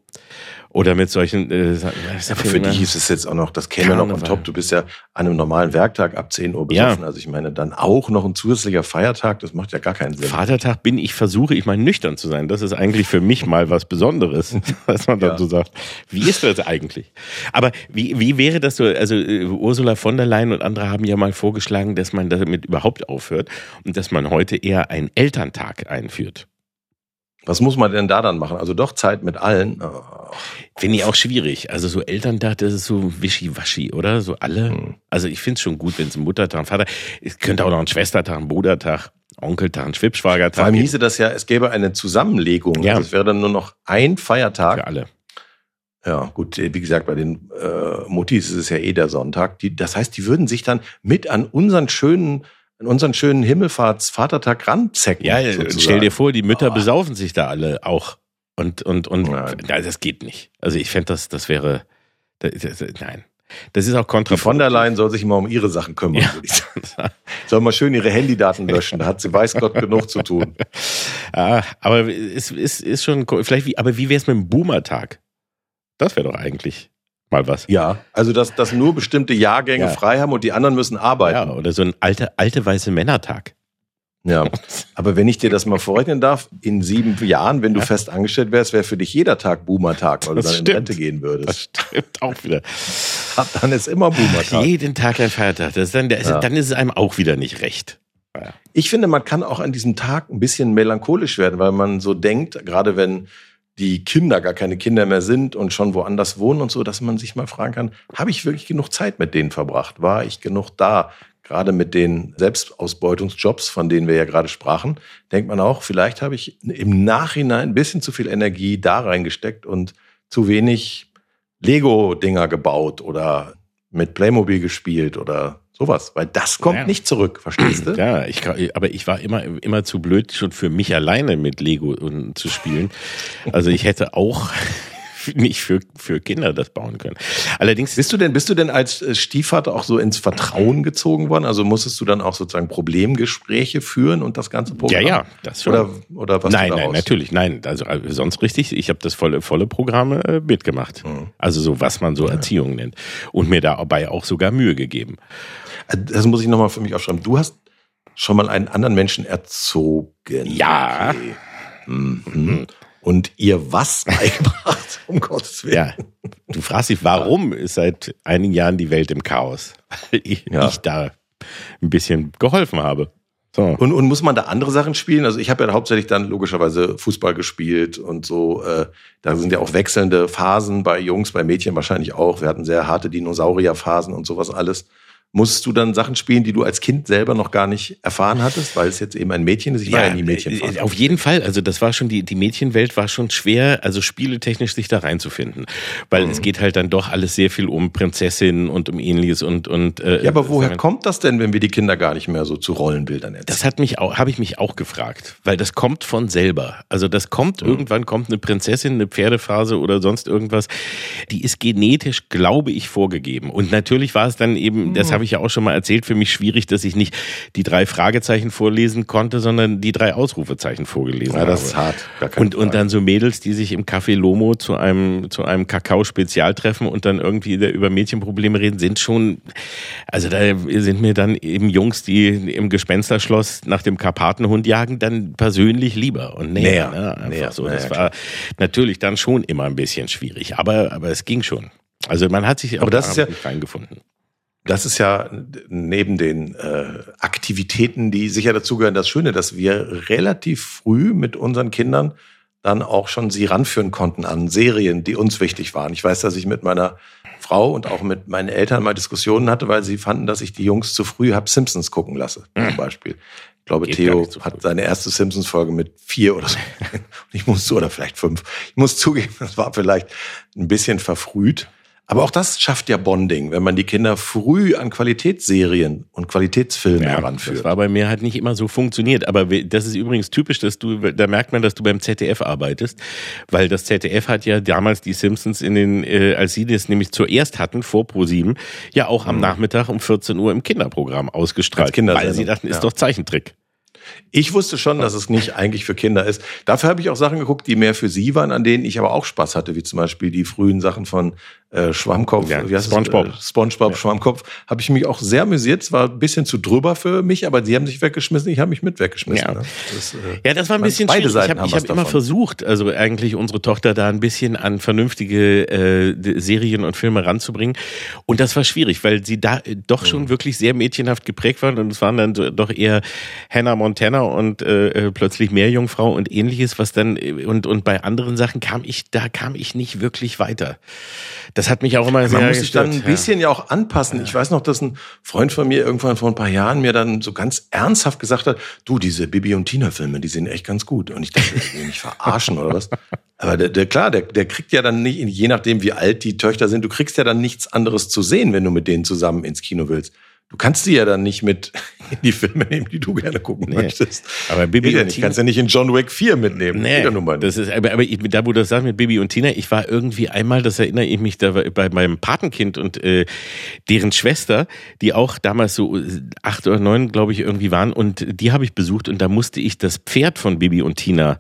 Oder mit solchen. Äh, Aber für dich ist es jetzt auch noch, das käme noch on top. Du bist ja an einem normalen Werktag ab 10 Uhr besoffen. Ja. Also ich meine, dann auch noch ein zusätzlicher Feiertag, das macht ja gar keinen Sinn. Vatertag bin ich, versuche ich mal nüchtern zu sein. Das ist eigentlich für mich mal was Besonderes, was man dann ja. so sagt. Wie ist das eigentlich? Aber wie, wie wäre das so? Also äh, Ursula von der Leyen und andere haben ja mal vorgeschlagen, dass man damit überhaupt aufhört und dass man heute eher einen Elterntag einführt. Was muss man denn da dann machen? Also doch Zeit mit allen. Oh. Finde ich auch schwierig. Also so Elterntag, das ist so wischiwaschi, oder? So alle. Hm. Also ich finde es schon gut, wenn es ein Muttertag, Vater, es könnte auch noch ein Schwestertag, ein Brudertag, Onkeltag, ein Schwibschwagertag. Vor allem hieße das ja, es gäbe eine Zusammenlegung. Ja. Also es wäre dann nur noch ein Feiertag. Für alle. Ja, gut, wie gesagt, bei den äh, Muttis ist es ja eh der Sonntag. Die, das heißt, die würden sich dann mit an unseren schönen an unseren schönen Himmelfahrts-Vatertag ranzecken. Ja, sozusagen. stell dir vor, die Mütter oh. besaufen sich da alle auch. Und, und, und, nein. das geht nicht. Also ich fände, das, das wäre, das, das, nein. Das ist auch kontra. Die von der Leyen soll sich immer um ihre Sachen kümmern, ja. würde ich sagen. Soll mal schön ihre Handydaten löschen, da hat sie weiß Gott genug zu tun. Ja, aber es ist, ist schon, vielleicht wie, aber wie wäre es mit dem Boomer-Tag? Das wäre doch eigentlich mal was. Ja, also dass, dass nur bestimmte Jahrgänge ja. frei haben und die anderen müssen arbeiten. Ja, oder so ein alte, alte weiße Männertag. Ja, aber wenn ich dir das mal vorrechnen darf, in sieben Jahren, wenn du ja. fest angestellt wärst, wäre für dich jeder Tag Boomer-Tag, weil das du dann stimmt. in Rente gehen würdest. Das stimmt auch wieder. Dann ist immer Boomer-Tag. Jeden Tag ein Feiertag. Das ist dann, ja. dann ist es einem auch wieder nicht recht. Ja. Ich finde, man kann auch an diesem Tag ein bisschen melancholisch werden, weil man so denkt, gerade wenn die Kinder gar keine Kinder mehr sind und schon woanders wohnen und so, dass man sich mal fragen kann, habe ich wirklich genug Zeit mit denen verbracht? War ich genug da? Gerade mit den Selbstausbeutungsjobs, von denen wir ja gerade sprachen, denkt man auch, vielleicht habe ich im Nachhinein ein bisschen zu viel Energie da reingesteckt und zu wenig Lego-Dinger gebaut oder mit Playmobil gespielt oder Sowas, weil das kommt ja. nicht zurück, verstehst du? Ja, ich, aber ich war immer, immer zu blöd, schon für mich alleine mit Lego zu spielen. Also ich hätte auch nicht für, für Kinder das bauen können. Allerdings. Bist du denn, bist du denn als äh, Stiefvater auch so ins Vertrauen gezogen worden? Also musstest du dann auch sozusagen Problemgespräche führen und das ganze Programm? Ja, ja, das schon. Oder, oder was? Nein, nein, natürlich, nein. Also äh, sonst richtig. Ich habe das volle, volle Programme äh, mitgemacht. Mhm. Also so, was man so Erziehung nennt. Und mir dabei auch sogar Mühe gegeben. Das muss ich nochmal für mich aufschreiben. Du hast schon mal einen anderen Menschen erzogen. Ja. Okay. Mhm. Und ihr was beigebracht, um Gottes Willen. Ja. Du fragst dich, warum ist seit einigen Jahren die Welt im Chaos? Weil ich, Ja. ich da ein bisschen geholfen habe. So. Und, und muss man da andere Sachen spielen? Also ich habe ja hauptsächlich dann logischerweise Fußball gespielt und so. Äh, da sind ja auch wechselnde Phasen bei Jungs, bei Mädchen wahrscheinlich auch. Wir hatten sehr harte Dinosaurierphasen und sowas alles. Musstest du dann Sachen spielen, die du als Kind selber noch gar nicht erfahren hattest, weil es jetzt eben ein Mädchen ist? Ich war ja nie Mädchen. äh, auf jeden Fall. Also das war schon die die Mädchenwelt war schon schwer, also spieletechnisch sich da reinzufinden, weil Mhm. es geht halt dann doch alles sehr viel um Prinzessinnen und um ähnliches und und. Äh, Ja, aber woher sagen kommt das denn, wenn wir die Kinder gar nicht mehr so zu Rollenbildern erzählen? Das hat mich auch, habe ich mich auch gefragt, weil das kommt von selber. Also das kommt Mhm. irgendwann kommt eine Prinzessin, eine Pferdephase oder sonst irgendwas. Die ist genetisch, glaube ich, vorgegeben. Und natürlich war es dann eben, Mhm. das habe ich ja auch schon mal erzählt, für mich schwierig, dass ich nicht die drei Fragezeichen vorlesen konnte, sondern die drei Ausrufezeichen vorgelesen Ja, das habe. ist hart. Und, und dann so Mädels, die sich im Café Lomo zu einem, zu einem Kakao-Spezial treffen und dann irgendwie über Mädchenprobleme reden, sind schon, also da sind mir dann eben Jungs, die im Gespensterschloss nach dem Karpatenhund jagen, dann persönlich lieber und näher. Näher. Ne? Einfach Näher. so. Na Das war natürlich dann schon immer ein bisschen schwierig, aber, aber es ging schon. Also man hat sich auch Aber das da ist ja- reingefunden. Das ist ja neben den äh, Aktivitäten, die sicher dazugehören, das Schöne, dass wir relativ früh mit unseren Kindern dann auch schon sie ranführen konnten an Serien, die uns wichtig waren. Ich weiß, dass ich mit meiner Frau und auch mit meinen Eltern mal Diskussionen hatte, weil sie fanden, dass ich die Jungs zu früh hab Simpsons gucken lasse, zum Beispiel. Ich glaube, Geht Theo hat seine erste Simpsons-Folge mit vier oder so. Ich muss oder vielleicht fünf. Ich muss zugeben, das war vielleicht ein bisschen verfrüht. Aber auch das schafft ja Bonding, wenn man die Kinder früh an Qualitätsserien und Qualitätsfilme Ja, heranführt. das war bei mir halt nicht immer so funktioniert. Aber das ist übrigens typisch, dass du, da merkt man, dass du beim ZDF arbeitest, weil das ZDF hat ja damals die Simpsons in den, äh, als sie das nämlich zuerst hatten, vor Pro7, ja auch am Nachmittag um 14 Uhr im Kinderprogramm ausgestrahlt. Mhm. Weil sie dachten, ist ja. doch Zeichentrick. Ich wusste schon, dass es nicht eigentlich für Kinder ist. Dafür habe ich auch Sachen geguckt, die mehr für sie waren, an denen ich aber auch Spaß hatte, wie zum Beispiel die frühen Sachen von äh, Schwammkopf, Ja, wie heißt? SpongeBob. Äh, SpongeBob, Schwammkopf. Habe ich mich auch sehr amüsiert. Es war ein bisschen zu drüber für mich, aber sie haben sich weggeschmissen, ich habe mich mit weggeschmissen. Ja. Ne? Das, äh, Ja, das war ein bisschen beide schwierig. Seiten ich habe haben ich hab immer davon. versucht, also eigentlich unsere Tochter da ein bisschen an vernünftige äh, Serien und Filme ranzubringen. Und das war schwierig, weil sie da äh, doch Mhm. schon wirklich sehr mädchenhaft geprägt waren. Und es waren dann doch eher Hannah Montana und äh, plötzlich Meerjungfrau und ähnliches, was dann und und bei anderen Sachen kam ich, da kam ich nicht wirklich weiter. Das hat mich auch immer sehr Man muss sich dann ein bisschen ja. auch anpassen. Ich weiß noch, dass ein Freund von mir irgendwann vor ein paar Jahren mir dann so ganz ernsthaft gesagt hat, du, diese Bibi und Tina Filme, die sind echt ganz gut. Und ich dachte, ich will mich verarschen oder was. Aber der, der klar, der, der kriegt ja dann nicht, je nachdem wie alt die Töchter sind, du kriegst ja dann nichts anderes zu sehen, wenn du mit denen zusammen ins Kino willst. Du kannst sie ja dann nicht mit in die Filme nehmen, die du gerne gucken Nee. möchtest. Aber Bibi Geht ja und nicht. Tina- kannst ja nicht in John Wick 4 mitnehmen. Nee, ja das ist, aber, aber ich, da, wo du das sagst mit Bibi und Tina, ich war irgendwie einmal, das erinnere ich mich, da war bei meinem Patenkind und äh, deren Schwester, die auch damals so äh, acht oder neun, glaube ich, irgendwie waren und die habe ich besucht und da musste ich das Pferd von Bibi und Tina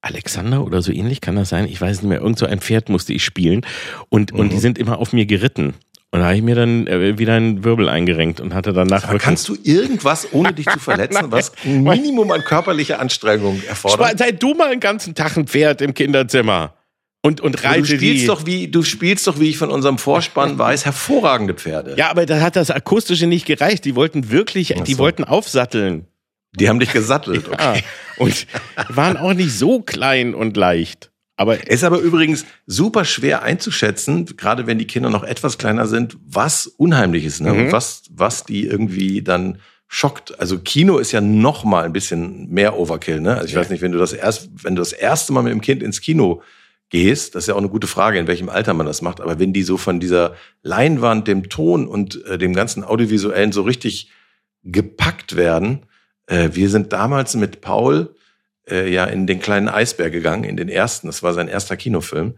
Alexander oder so ähnlich kann das sein, ich weiß nicht mehr, irgend so ein Pferd musste ich spielen und, und Mhm. die sind immer auf mir geritten. Und da habe ich mir dann äh, wieder einen Wirbel eingerenkt und hatte danach Aber kannst du irgendwas, ohne dich zu verletzen, was ein Minimum an körperlicher Anstrengung erfordert? Sei du mal einen ganzen Tag ein Pferd im Kinderzimmer und, und reite Du spielst die. doch wie, du spielst doch, wie ich von unserem Vorspann weiß, hervorragende Pferde. Ja, aber da hat das Akustische nicht gereicht. Die wollten wirklich, die so. wollten aufsatteln. Die haben dich gesattelt. Okay. Ja. Und waren auch nicht so klein und leicht. Aber Ist aber übrigens super schwer einzuschätzen, gerade wenn die Kinder noch etwas kleiner sind, was unheimlich ist, ne? Mhm. Und was, was die irgendwie dann schockt. Also Kino ist ja noch mal ein bisschen mehr Overkill, ne? Also ich Ja. weiß nicht, wenn du das erst, wenn du das erste Mal mit dem Kind ins Kino gehst, das ist ja auch eine gute Frage, in welchem Alter man das macht, aber wenn die so von dieser Leinwand, dem Ton und äh, dem ganzen Audiovisuellen so richtig gepackt werden, äh, wir sind damals mit Paul äh, ja in den kleinen Eisberg gegangen, in den ersten. Das war sein erster Kinofilm.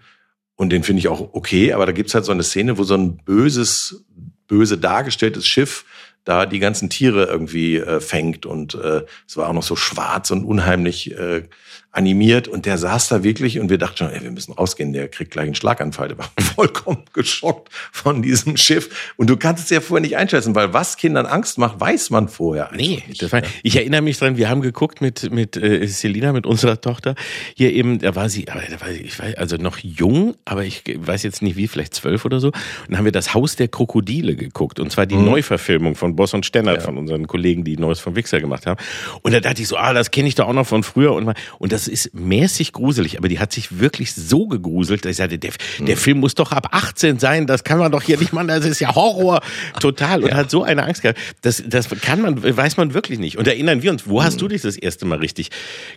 Und den finde ich auch okay, aber da gibt's halt so eine Szene, wo so ein böses, böse dargestelltes Schiff da die ganzen Tiere irgendwie äh, fängt. Und äh, es war auch noch so schwarz und unheimlich äh, animiert und der saß da wirklich und wir dachten schon, ey, wir müssen rausgehen, der kriegt gleich einen Schlaganfall. Der war vollkommen geschockt von diesem Schiff. Und du kannst es ja vorher nicht einschätzen, weil was Kindern Angst macht, weiß man vorher. Nee, das war, ich erinnere mich dran, wir haben geguckt mit, mit äh, Selina, mit unserer Tochter. Hier eben, da war sie, aber da war, ich weiß, also noch jung, aber ich weiß jetzt nicht wie, vielleicht zwölf oder so. Und dann haben wir das Haus der Krokodile geguckt. Und zwar die mhm. Neuverfilmung von Boss und Stennert, ja. von unseren Kollegen, die Neues vom Wichser gemacht haben. Und da dachte ich so, ah, das kenne ich doch auch noch von früher. Und, und das ist mäßig gruselig, aber die hat sich wirklich so gegruselt, dass ich sagte, der, der mhm. Film muss doch ab 18 sein, das kann man doch hier nicht machen, das ist ja Horror, total. Und ja. hat so eine Angst gehabt. Das, das kann man, weiß man wirklich nicht. Und erinnern wir uns, wo hast du dich das erste Mal richtig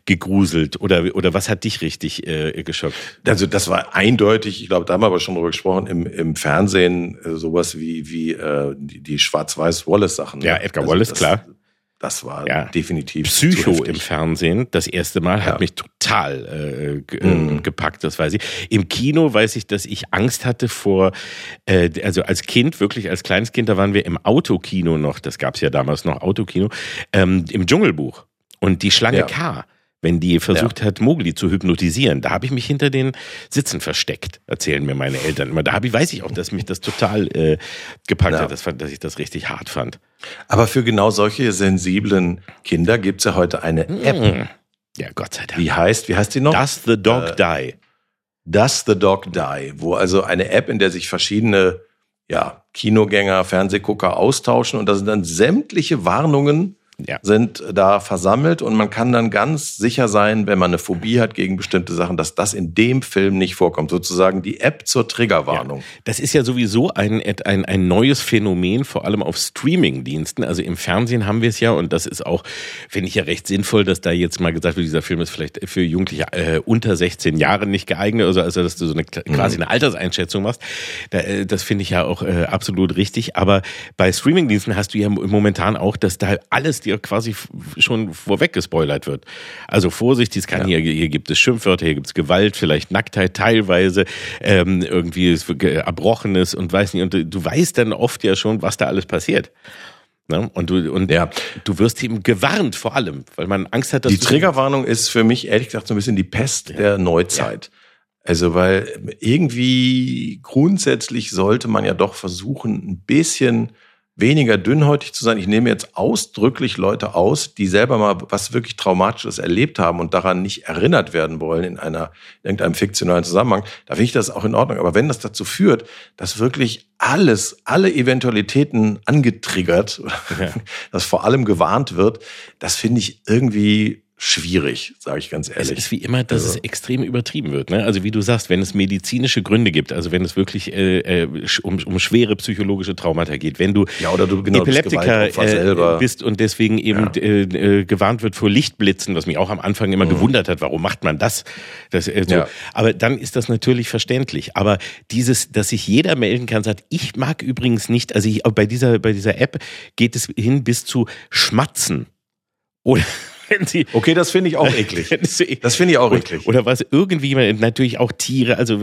gegruselt oder, oder was hat dich richtig äh, geschockt? Also das war eindeutig, ich glaube, da haben wir aber schon drüber gesprochen, im, im Fernsehen äh, sowas wie, wie äh, die, die Schwarz-Weiß-Wallace-Sachen. Ja, Edgar also Wallace, das, klar das war ja. definitiv Psycho im Fernsehen. Das erste Mal ja. hat mich total äh, mhm. gepackt, das weiß ich. Im Kino weiß ich, dass ich Angst hatte vor, äh, also als Kind, wirklich als kleines Kind, da waren wir im Autokino noch, das gab es ja damals noch Autokino, ähm, im Dschungelbuch. Und die Schlange ja. K wenn die versucht ja. hat, Mogli zu hypnotisieren. Da habe ich mich hinter den Sitzen versteckt, erzählen mir meine Eltern immer. Da hab ich, weiß ich auch, dass mich das total äh, gepackt ja. hat, dass, dass ich das richtig hart fand. Aber für genau solche sensiblen Kinder gibt's ja heute eine App. Hm. Ja, Gott sei Dank. Wie heißt, wie heißt die noch? Does the Dog äh, Die. Does the Dog Die, wo also eine App, in der sich verschiedene ja, Kinogänger, Fernsehgucker austauschen und da sind dann sämtliche Warnungen ja. sind da versammelt und man kann dann ganz sicher sein, wenn man eine Phobie hat gegen bestimmte Sachen, dass das in dem Film nicht vorkommt. Sozusagen die App zur Triggerwarnung. Ja, das ist ja sowieso ein, ein, ein neues Phänomen, vor allem auf Streaming-Diensten. Also im Fernsehen haben wir es ja und das ist auch, finde ich ja recht sinnvoll, dass da jetzt mal gesagt wird, dieser Film ist vielleicht für Jugendliche äh, unter 16 Jahren nicht geeignet, also, also dass du so eine quasi mhm. eine Alterseinschätzung machst. Da, äh, das finde ich ja auch äh, absolut richtig. Aber bei Streaming-Diensten hast du ja momentan auch, dass da alles dir quasi schon vorweg gespoilert wird. Also Vorsicht, es kann ja. hier, hier gibt es Schimpfwörter, hier gibt es Gewalt, vielleicht Nacktheit teilweise, ähm, irgendwie Erbrochenes und weiß nicht. Und du, du weißt dann oft ja schon, was da alles passiert. Ne? Und du und ja. du wirst eben gewarnt vor allem, weil man Angst hat, dass die Triggerwarnung ist für mich ehrlich gesagt so ein bisschen die Pest ja. der Neuzeit. Ja. Also weil irgendwie grundsätzlich sollte man ja doch versuchen, ein bisschen weniger dünnhäutig zu sein. Ich nehme jetzt ausdrücklich Leute aus, die selber mal was wirklich Traumatisches erlebt haben und daran nicht erinnert werden wollen in einer in irgendeinem fiktionalen Zusammenhang. Da finde ich das auch in Ordnung. Aber wenn das dazu führt, dass wirklich alles, alle Eventualitäten angetriggert, ja. dass vor allem gewarnt wird, das finde ich irgendwie schwierig, sage ich ganz ehrlich. Es ist wie immer, dass also. es extrem übertrieben wird. Ne? Also wie du sagst, wenn es medizinische Gründe gibt, also wenn es wirklich äh, äh um, um schwere psychologische Traumata geht, wenn du, ja, oder du genau, Epileptiker äh, bist und deswegen eben ja. äh, äh, gewarnt wird vor Lichtblitzen, was mich auch am Anfang immer mhm. gewundert hat, warum macht man das? das äh, so. ja. Aber dann ist das natürlich verständlich. Aber dieses, dass sich jeder melden kann, sagt, ich mag übrigens nicht, also ich, bei dieser bei dieser App geht es hin bis zu Schmatzen. Oder wenn sie. Okay, das finde ich auch eklig. Das finde ich auch eklig. Oder was irgendwie natürlich auch Tiere, also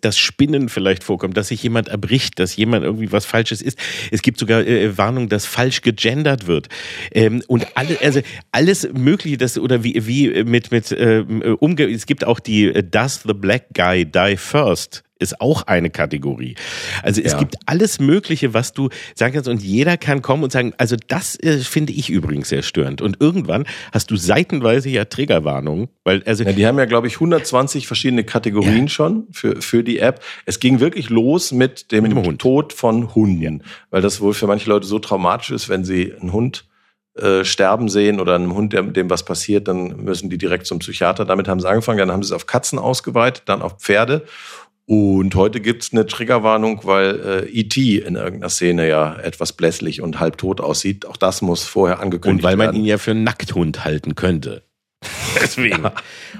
das Spinnen vielleicht vorkommt, dass sich jemand erbricht, dass jemand irgendwie was Falsches ist. Es gibt sogar äh, Warnung, dass falsch gegendert wird. Ähm, und alle, also alles Mögliche, das oder wie wie mit mit äh, umge. Es gibt auch die äh, Does the Black Guy Die First ist auch eine Kategorie. Also es ja. gibt alles Mögliche, was du sagen kannst und jeder kann kommen und sagen, also das äh, finde ich übrigens sehr störend. Und irgendwann hast du seitenweise ja Triggerwarnungen, weil also ja, die haben ja glaube ich 120 verschiedene Kategorien ja. schon für für die App. Es ging wirklich los mit dem, mit dem Tod von Hunden, weil das wohl für manche Leute so traumatisch ist, wenn sie einen Hund äh, sterben sehen oder einem Hund, dem, dem was passiert, dann müssen die direkt zum Psychiater. Damit haben sie angefangen, dann haben sie es auf Katzen ausgeweitet, dann auf Pferde und heute gibt's eine Triggerwarnung, weil äh, E.T. in irgendeiner Szene ja etwas blässlich und halbtot aussieht. Auch das muss vorher angekündigt werden. Und weil man ihn ja für einen Nackthund halten könnte. Deswegen. Ja.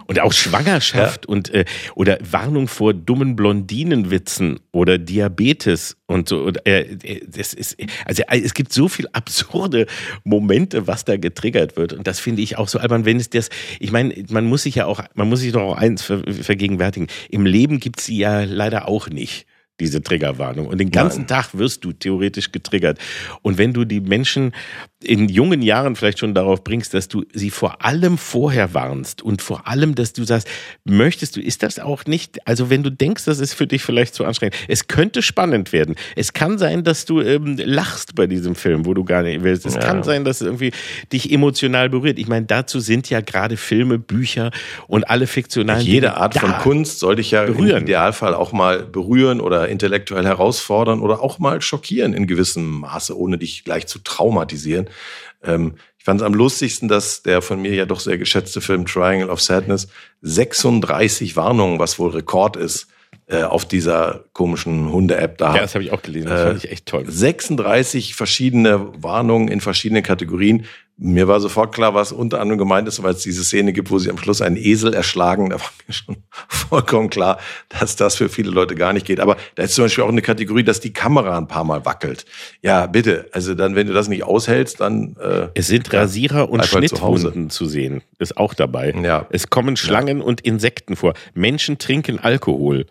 Und auch Schwangerschaft ja. und äh, oder Warnung vor dummen Blondinenwitzen oder Diabetes und so. Und, äh, das ist, also äh, es gibt so viel absurde Momente, was da getriggert wird. Und das finde ich auch so albern, wenn es das, ich meine, man muss sich ja auch, man muss sich doch auch eins ver vergegenwärtigen. Im Leben gibt's sie ja leider auch nicht diese Triggerwarnung. Und den ganzen Nein. Tag wirst du theoretisch getriggert. Und wenn du die Menschen in jungen Jahren vielleicht schon darauf bringst, dass du sie vor allem vorher warnst und vor allem, dass du sagst, möchtest du, ist das auch nicht, also wenn du denkst, das ist für dich vielleicht zu anstrengend, es könnte spannend werden. Es kann sein, dass du ähm, lachst bei diesem Film, wo du gar nicht willst. Es ja. kann sein, dass es irgendwie dich emotional berührt. Ich meine, dazu sind ja gerade Filme, Bücher und alle fiktionalen Jede Art von Kunst sollte ich ja berühren. im Idealfall auch mal berühren oder intellektuell herausfordern oder auch mal schockieren in gewissem Maße, ohne dich gleich zu traumatisieren. Ähm, ich fand es am lustigsten, dass der von mir ja doch sehr geschätzte Film Triangle of Sadness 36 Warnungen, was wohl Rekord ist, äh, auf dieser komischen Hunde-App da. Ja, das habe ich auch gelesen. Das fand ich echt toll. 36 verschiedene Warnungen in verschiedenen Kategorien. Mir war sofort klar, was unter anderem gemeint ist, weil es diese Szene gibt, wo sie am Schluss einen Esel erschlagen. Da war mir schon vollkommen klar, dass das für viele Leute gar nicht geht. Aber da ist zum Beispiel auch eine Kategorie, dass die Kamera ein paar Mal wackelt. Ja, bitte. Also dann, wenn du das nicht aushältst, dann. Äh, es sind Rasierer und Schnittwunden zu, zu, sehen. Ist auch dabei. Ja. Es kommen Schlangen ja. und Insekten vor. Menschen trinken Alkohol.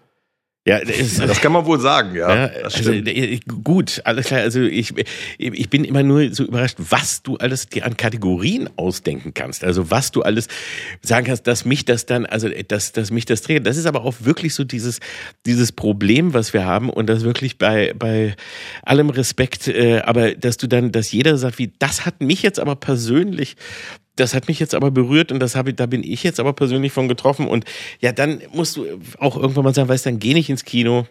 Ja, das, das, kann man wohl sagen, ja. ja also, gut, alles klar. Also ich, ich bin immer nur so überrascht, was du alles dir an Kategorien ausdenken kannst. Also was du alles sagen kannst, dass mich das dann, also dass, dass mich das trägt. Das ist aber auch wirklich so dieses, dieses Problem, was wir haben und das wirklich bei, bei allem Respekt, äh, aber dass du dann, dass jeder sagt, wie, das hat mich jetzt aber persönlich das hat mich jetzt aber berührt und das habe da bin ich jetzt aber persönlich von getroffen und ja, dann musst du auch irgendwann mal sagen, weißt, dann geh nicht ins Kino.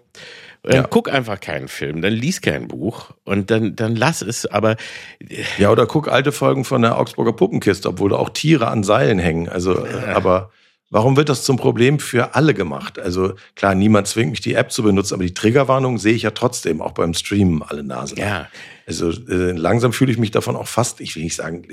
Dann ja. guck einfach keinen Film, dann lies kein Buch und dann, dann lass es, aber. Äh, ja, oder guck alte Folgen von der Augsburger Puppenkiste, obwohl da auch Tiere an Seilen hängen. Also, äh, aber warum wird das zum Problem für alle gemacht? Also klar, niemand zwingt mich, die App zu benutzen, aber die Triggerwarnung sehe ich ja trotzdem, auch beim Streamen alle Nase. Ja. Also äh, langsam fühle ich mich davon auch fast, ich will nicht sagen,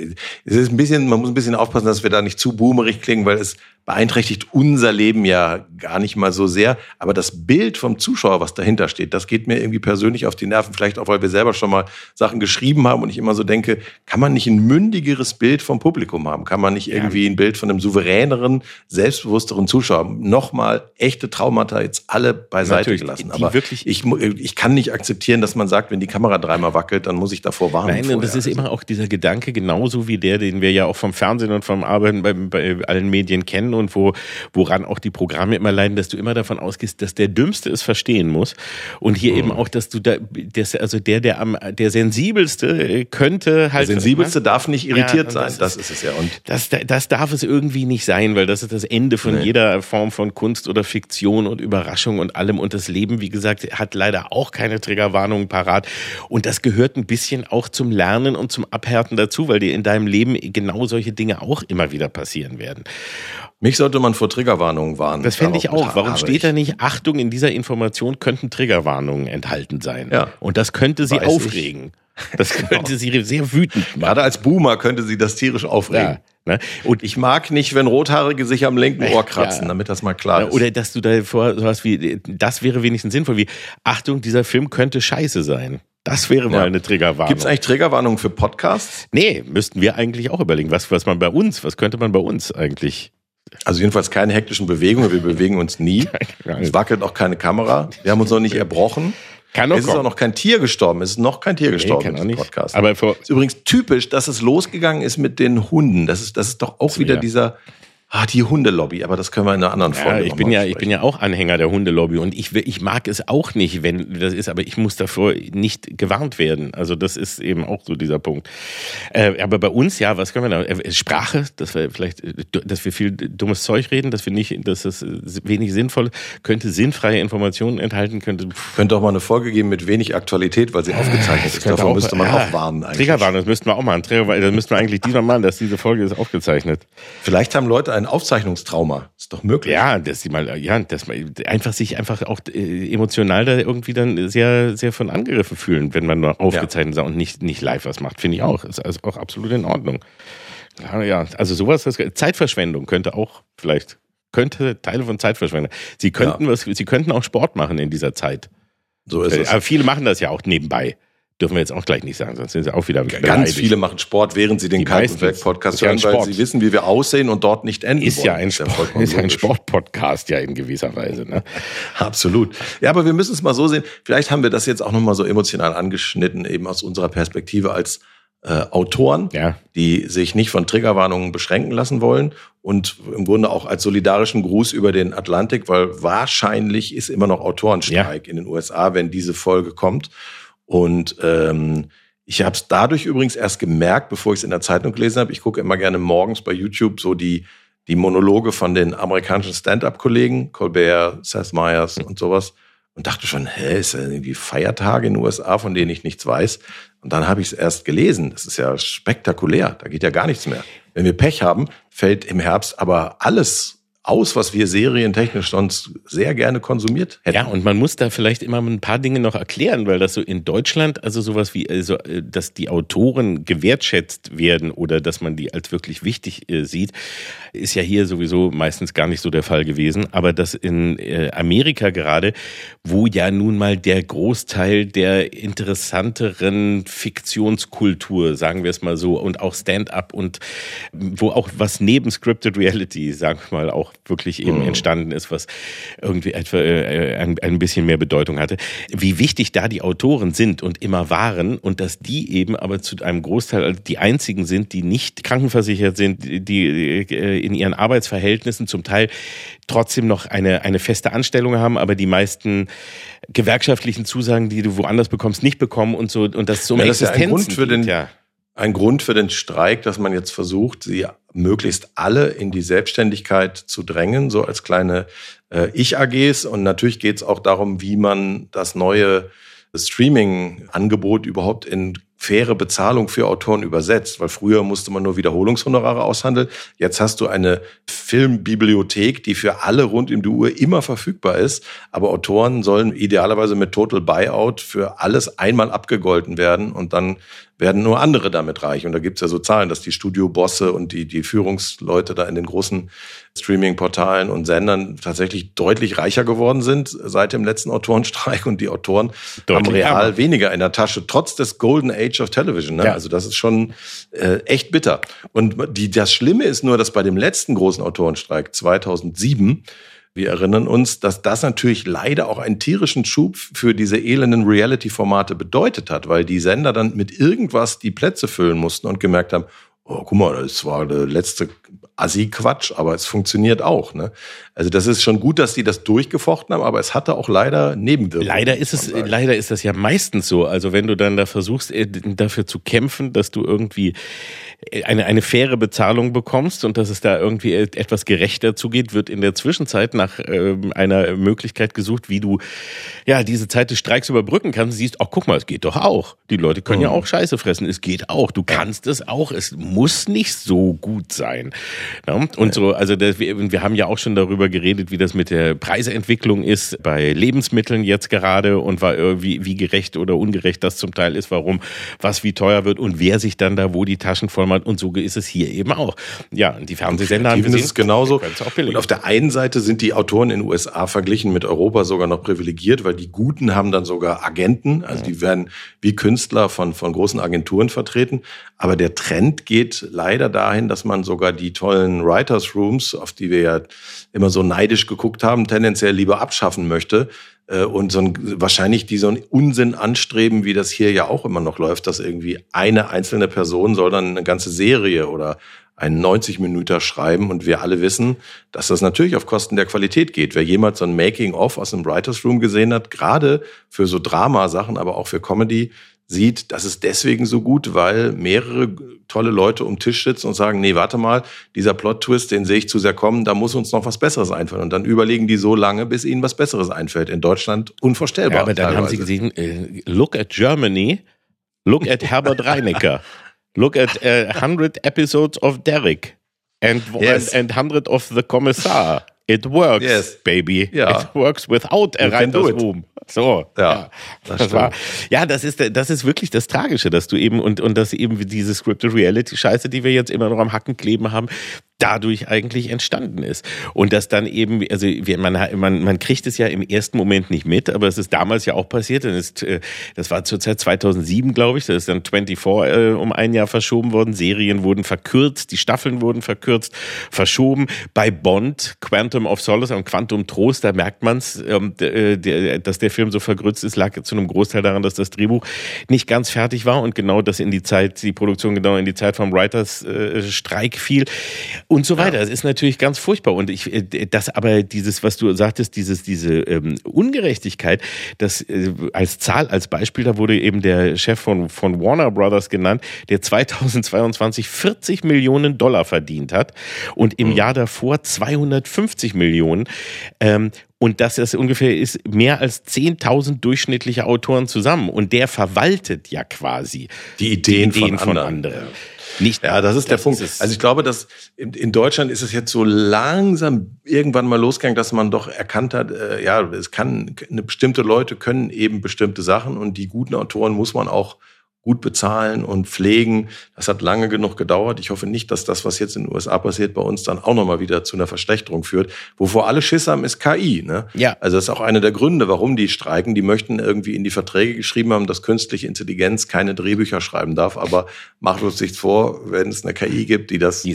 es ist ein bisschen, man muss ein bisschen aufpassen, dass wir da nicht zu boomerig klingen, weil es beeinträchtigt unser Leben ja gar nicht mal so sehr. Aber das Bild vom Zuschauer, was dahinter steht, das geht mir irgendwie persönlich auf die Nerven. Vielleicht auch, weil wir selber schon mal Sachen geschrieben haben und ich immer so denke, kann man nicht ein mündigeres Bild vom Publikum haben? Kann man nicht irgendwie ein Bild von einem souveräneren, selbstbewussteren Zuschauer? Nochmal echte Traumata jetzt alle beiseite Natürlich, gelassen. Aber ich, ich kann nicht akzeptieren, dass man sagt, wenn die Kamera dreimal wackelt, dann muss ich davor warnen. Nein, und das ist immer auch dieser Gedanke, genauso wie der, den wir ja auch vom Fernsehen und vom Arbeiten bei, bei allen Medien kennen und wo, woran auch die Programme immer leiden, dass du immer davon ausgehst, dass der Dümmste es verstehen muss. Und hier mhm. eben auch, dass du da, das, also der, der am, der sensibelste könnte halt. Der sensibelste na, darf nicht irritiert ja, sein, das, ist, ist es ja. Und das, das darf es irgendwie nicht sein, weil das ist das Ende von nee. jeder Form von Kunst oder Fiktion und Überraschung und allem. Und das Leben, wie gesagt, hat leider auch keine Triggerwarnungen parat. Und das gehört ein bisschen auch zum Lernen und zum Abhärten dazu, weil dir in deinem Leben genau solche Dinge auch immer wieder passieren werden. Mich sollte man vor Triggerwarnungen warnen. Das fände ich auch. Warum steht da nicht, Achtung, in dieser Information könnten Triggerwarnungen enthalten sein? Ja. Und das könnte sie Weiß aufregen. Ich. Das genau. könnte sie sehr wütend machen. Gerade als Boomer könnte sie das tierisch aufregen. Ja. Ne? Und ich mag nicht, wenn Rothaarige sich am linken Ohr kratzen, ja. damit das mal klar ist. Oder dass du da vor sowas wie, das wäre wenigstens sinnvoll, wie, Achtung, dieser Film könnte scheiße sein. Das wäre mal ja. eine Triggerwarnung. Gibt es eigentlich Triggerwarnungen für Podcasts? Nee, müssten wir eigentlich auch überlegen. Was, was man bei uns, was könnte man bei uns eigentlich also jedenfalls keine hektischen Bewegungen. Wir bewegen uns nie. Es wackelt auch keine Kamera. Wir haben uns noch nicht erbrochen. Kann es ist kommen. auch noch kein Tier gestorben. Es ist noch kein Tier gestorben nee, im Podcast. Aber vor ist übrigens typisch, dass es losgegangen ist mit den Hunden. Das ist, das ist doch auch wieder ja. dieser Ah, die Hundelobby, aber das können wir in einer anderen Folge. Ja, ich bin ja, ich bin ja auch Anhänger der Hundelobby und ich, ich mag es auch nicht, wenn das ist, aber ich muss davor nicht gewarnt werden. Also das ist eben auch so dieser Punkt. Äh, aber bei uns ja, was können wir da? Äh, Sprache, dass wir vielleicht, dass wir viel dummes Zeug reden, dass wir nicht, dass es wenig sinnvoll könnte sinnfreie Informationen enthalten könnte. Könnte auch mal eine Folge geben mit wenig Aktualität, weil sie aufgezeichnet ist. Davon auch, müsste man ja, auch warnen. Eigentlich. Triggerwarnung, das müssten wir auch mal. Das müssten wir eigentlich diesmal machen, dass diese Folge ist aufgezeichnet. Vielleicht haben Leute ein ein Aufzeichnungstrauma. Ist doch möglich. Ja, dass sie mal, ja, dass man einfach sich einfach auch äh, emotional da irgendwie dann sehr, sehr von angegriffen fühlen, wenn man nur aufgezeichnet ja. und nicht, nicht live was macht. Finde ich auch. Ist also auch absolut in Ordnung. Ja, ja, also sowas, Zeitverschwendung könnte auch vielleicht, könnte Teile von Zeitverschwendung. Sie könnten ja. was, sie könnten auch Sport machen in dieser Zeit. So ist es. Aber viele machen das ja auch nebenbei. Dürfen wir jetzt auch gleich nicht sagen, sonst sind sie auch wieder beleidigt. Ganz viele machen Sport, während sie den Kaltenberg-Podcast hören, ja weil sie wissen, wie wir aussehen und dort nicht enden ist wollen. Ja ein ist, ja ist ein Sportpodcast ja in gewisser Weise. Ne? Absolut. Ja, aber wir müssen es mal so sehen. Vielleicht haben wir das jetzt auch nochmal so emotional angeschnitten, eben aus unserer Perspektive als äh, Autoren, Ja. die sich nicht von Triggerwarnungen beschränken lassen wollen und im Grunde auch als solidarischen Gruß über den Atlantik, weil wahrscheinlich ist immer noch Autorenstreik in den USA, wenn diese Folge kommt. Und ähm, ich habe es dadurch übrigens erst gemerkt, bevor ich es in der Zeitung gelesen habe. Ich gucke immer gerne morgens bei YouTube so die, die Monologe von den amerikanischen Stand-up-Kollegen, Colbert, Seth Meyers und sowas. Und dachte schon, hä, ist ja irgendwie Feiertage in den USA, von denen ich nichts weiß. Und dann habe ich es erst gelesen. Das ist ja spektakulär. Da geht ja gar nichts mehr. Wenn wir Pech haben, fällt im Herbst aber alles aus, was wir serientechnisch sonst sehr gerne konsumiert hätten. Ja, und man muss da vielleicht immer ein paar Dinge noch erklären, weil das so in Deutschland, also sowas wie, also, äh, dass die Autoren gewertschätzt werden oder dass man die als wirklich wichtig äh, sieht, ist ja hier sowieso meistens gar nicht so der Fall gewesen. Aber das in äh, Amerika gerade, wo ja nun mal der Großteil der interessanteren Fiktionskultur, sagen wir es mal so, und auch Stand-up und wo auch was neben Scripted Reality, sagen wir mal, auch wirklich eben Mhm. entstanden ist, was irgendwie etwa äh, ein, ein bisschen mehr Bedeutung hatte, wie wichtig da die Autoren sind und immer waren und dass die eben aber zu einem Großteil die einzigen sind, die nicht krankenversichert sind, die, äh, in ihren Arbeitsverhältnissen zum Teil trotzdem noch eine, eine feste Anstellung haben, aber die meisten gewerkschaftlichen Zusagen, die du woanders bekommst, nicht bekommen und so und das so um Ja, das ist ja ein Grund für den- ja. Ein Grund für den Streik, dass man jetzt versucht, sie möglichst alle in die Selbstständigkeit zu drängen, so als kleine äh, Ich-AGs. Und natürlich geht es auch darum, wie man das neue Streaming-Angebot überhaupt in faire Bezahlung für Autoren übersetzt, weil früher musste man nur Wiederholungshonorare aushandeln. Jetzt hast du eine Filmbibliothek, die für alle rund um die Uhr immer verfügbar ist, aber Autoren sollen idealerweise mit Total Buyout für alles einmal abgegolten werden und dann werden nur andere damit reich. Und da gibt's ja so Zahlen, dass die Studiobosse und die, die Führungsleute da in den großen Streaming-Portalen und Sendern tatsächlich deutlich reicher geworden sind seit dem letzten Autorenstreik und die Autoren haben Deutlich real ärmer. weniger in der Tasche, trotz des Golden Age of Television. Ne? Ja. Also das ist schon äh, echt bitter. Und die, das Schlimme ist nur, dass bei dem letzten großen Autorenstreik 2007 wir erinnern uns, dass das natürlich leider auch einen tierischen Schub für diese elenden Reality-Formate bedeutet hat, weil die Sender dann mit irgendwas die Plätze füllen mussten und gemerkt haben, oh, guck mal, das war der letzte Assi-Quatsch, aber es funktioniert auch. Ne? Also das ist schon gut, dass die das durchgefochten haben, aber es hatte auch leider Nebenwirkungen. Leider ist es, leider ist das ja meistens so. Also wenn du dann da versuchst, äh, dafür zu kämpfen, dass du irgendwie äh, eine, eine faire Bezahlung bekommst und dass es da irgendwie äh, etwas gerechter zugeht, wird in der Zwischenzeit nach ähm, einer Möglichkeit gesucht, wie du ja diese Zeit des Streiks überbrücken kannst. Siehst, ach guck mal, es geht doch auch. Die Leute können ja auch Scheiße fressen. Es geht auch. Du kannst es auch. Es muss nicht so gut sein. Ja? Und so, also das, wir, wir haben ja auch schon darüber geredet, wie das mit der Preisentwicklung ist bei Lebensmitteln jetzt gerade und war irgendwie wie gerecht oder ungerecht das zum Teil ist, warum was wie teuer wird und wer sich dann da wo die Taschen voll macht. Und so ist es hier eben auch. Ja, die Fernsehsender haben gesehen, ist es genauso. Und auf der einen Seite sind die Autoren in den USA verglichen mit Europa sogar noch privilegiert, weil die Guten haben dann sogar Agenten, also die werden wie Künstler von, von großen Agenturen vertreten. Aber der Trend geht leider dahin, dass man sogar die tollen Writers Rooms, auf die wir ja immer so neidisch geguckt haben, tendenziell lieber abschaffen möchte äh, und so ein, wahrscheinlich die so einen Unsinn anstreben, wie das hier ja auch immer noch läuft, dass irgendwie eine einzelne Person soll dann eine ganze Serie oder einen 90 Minuten schreiben und wir alle wissen, dass das natürlich auf Kosten der Qualität geht. Wer jemals so ein Making-of aus einem Writers Room gesehen hat, gerade für so Dramasachen, aber auch für Comedy, sieht, das ist deswegen so gut, weil mehrere tolle Leute um Tisch sitzen und sagen, nee, warte mal, dieser Plot-Twist, den sehe ich zu sehr kommen, da muss uns noch was Besseres einfallen. Und dann überlegen die so lange, bis ihnen was Besseres einfällt. In Deutschland unvorstellbar. Ja, aber dann haben sie teilweise. gesehen, äh, look at Germany, look at Herbert Reinecker, look at uh, 100 episodes of Derek and, Yes. and, and 100 of the Kommissar. It works, Yes. baby. Ja. It works without a can So, Ja, das das, war, ja, das ist, das ist wirklich das Tragische, dass du eben und und dass eben diese scripted Reality Scheiße, die wir jetzt immer noch am Hacken kleben haben, dadurch eigentlich entstanden ist. Und das dann eben, also man, man, man kriegt es ja im ersten Moment nicht mit, aber es ist damals ja auch passiert. Und ist, äh, das war zur Zeit 2007, glaube ich. Da ist dann 24 äh, um ein Jahr verschoben worden. Serien wurden verkürzt, die Staffeln wurden verkürzt, verschoben. Bei Bond, Quantum of Solace und Quantum Trost, da merkt man es, ähm, äh, dass der Film so vergrützt ist, lag zu einem Großteil daran, dass das Drehbuch nicht ganz fertig war und genau das in die Zeit, die Produktion genau in die Zeit vom Writers Streik fiel und so weiter. Es ist natürlich ganz furchtbar. Und ich, äh, das aber dieses, was du sagtest, dieses, diese ähm, Ungerechtigkeit, das äh, als Zahl, als Beispiel, da wurde eben der Chef von, von Warner Brothers genannt, der 2022 40 Millionen Dollar verdient hat und im mhm. Jahr davor 250 Millionen. Ähm, und dass das ungefähr ist mehr als 10.000 durchschnittliche Autoren zusammen. Und der verwaltet ja quasi die Ideen, die Ideen von, von anderen. anderen. Nicht, ja, das ist das der Punkt. Ist also ich glaube, dass in, in, Deutschland ist es jetzt so langsam irgendwann mal losgegangen, dass man doch erkannt hat, äh, ja, es kann, eine bestimmte Leute können eben bestimmte Sachen und die guten Autoren muss man auch gut bezahlen und pflegen. Das hat lange genug gedauert. Ich hoffe nicht, dass das, was jetzt in den USA passiert, bei uns dann auch nochmal wieder zu einer Verschlechterung führt. Wovor alle Schiss haben, ist KI. Ne? Ja. Also das ist auch einer der Gründe, warum die streiken. Die möchten irgendwie in die Verträge geschrieben haben, dass künstliche Intelligenz keine Drehbücher schreiben darf. Aber macht uns nichts vor, wenn es eine KI gibt, die das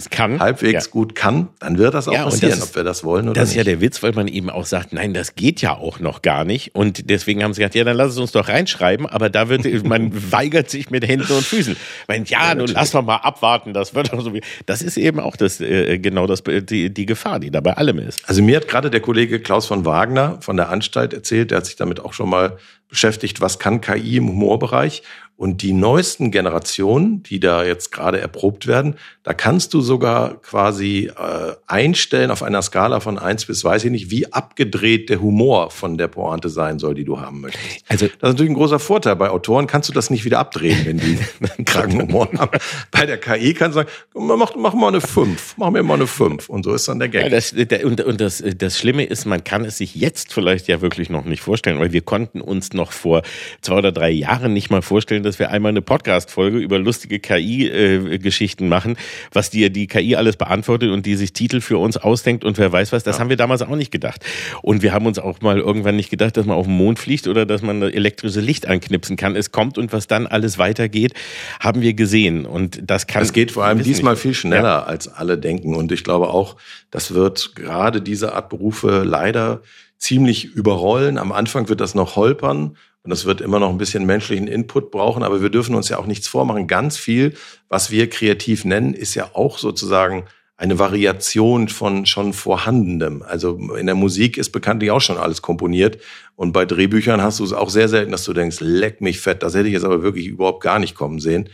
halbwegs ja. gut kann, dann wird das auch ja, passieren, das, ob wir das wollen oder nicht. Das ist ja der Witz, weil man eben auch sagt, nein, das geht ja auch noch gar nicht. Und deswegen haben sie gesagt, ja, dann lass es uns doch reinschreiben. Aber da wird, man weigert sich sich mit Händen und Füßen. Ich meine, ja, ja nun lass doch mal abwarten, das wird doch so wie. Das ist eben auch das, äh, genau das, die, die Gefahr, die da bei allem ist. Also mir hat gerade der Kollege Klaus von Wagner von der Anstalt erzählt, der hat sich damit auch schon mal beschäftigt, was kann KI im Humorbereich. Und die neuesten Generationen, die da jetzt gerade erprobt werden, da kannst du sogar quasi äh, einstellen auf einer Skala von eins bis weiß ich nicht, wie abgedreht der Humor von der Pointe sein soll, die du haben möchtest. Also das ist natürlich ein großer Vorteil. Bei Autoren kannst du das nicht wieder abdrehen, wenn die einen kranken Humor haben. Bei der KI kannst du sagen, mach, mach mal eine fünf, mach mir mal eine fünf. Und so ist dann der Gag. Ja, das, und und das, das Schlimme ist, man kann es sich jetzt vielleicht ja wirklich noch nicht vorstellen, weil wir konnten uns noch vor zwei oder drei Jahren nicht mal vorstellen, dass wir einmal eine Podcast-Folge über lustige KI-Geschichten äh, machen, was dir die KI alles beantwortet und die sich Titel für uns ausdenkt und wer weiß was. Das ja. haben wir damals auch nicht gedacht. Und wir haben uns auch mal irgendwann nicht gedacht, dass man auf den Mond fliegt oder dass man elektrische Licht anknipsen kann. Es kommt und was dann alles weitergeht, haben wir gesehen. Und das kann. Es geht vor allem diesmal nicht. viel schneller, ja. als alle denken. Und ich glaube auch, das wird gerade diese Art Berufe leider ziemlich überrollen. Am Anfang wird das noch holpern und das wird immer noch ein bisschen menschlichen Input brauchen, aber wir dürfen uns ja auch nichts vormachen. Ganz viel, was wir kreativ nennen, ist ja auch sozusagen eine Variation von schon vorhandenem. Also in der Musik ist bekanntlich auch schon alles komponiert. Und bei Drehbüchern hast du es auch sehr selten, dass du denkst, leck mich fett, das hätte ich jetzt aber wirklich überhaupt gar nicht kommen sehen.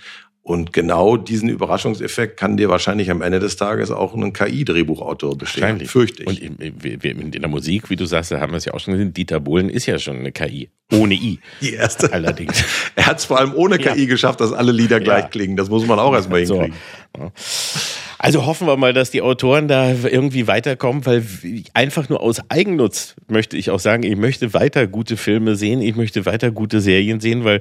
Und genau diesen Überraschungseffekt kann dir wahrscheinlich am Ende des Tages auch ein KI-Drehbuchautor bestehen, fürchte ich. Und in, der Musik, wie du sagst, da haben wir es ja auch schon gesehen, Dieter Bohlen ist ja schon eine KI. Ohne I. Die erste. Allerdings. er hat es vor allem ohne KI ja. geschafft, dass alle Lieder gleich ja. klingen. Das muss man auch erstmal hinkriegen. So. Also hoffen wir mal, dass die Autoren da irgendwie weiterkommen, weil einfach nur aus Eigennutz möchte ich auch sagen, ich möchte weiter gute Filme sehen, ich möchte weiter gute Serien sehen, weil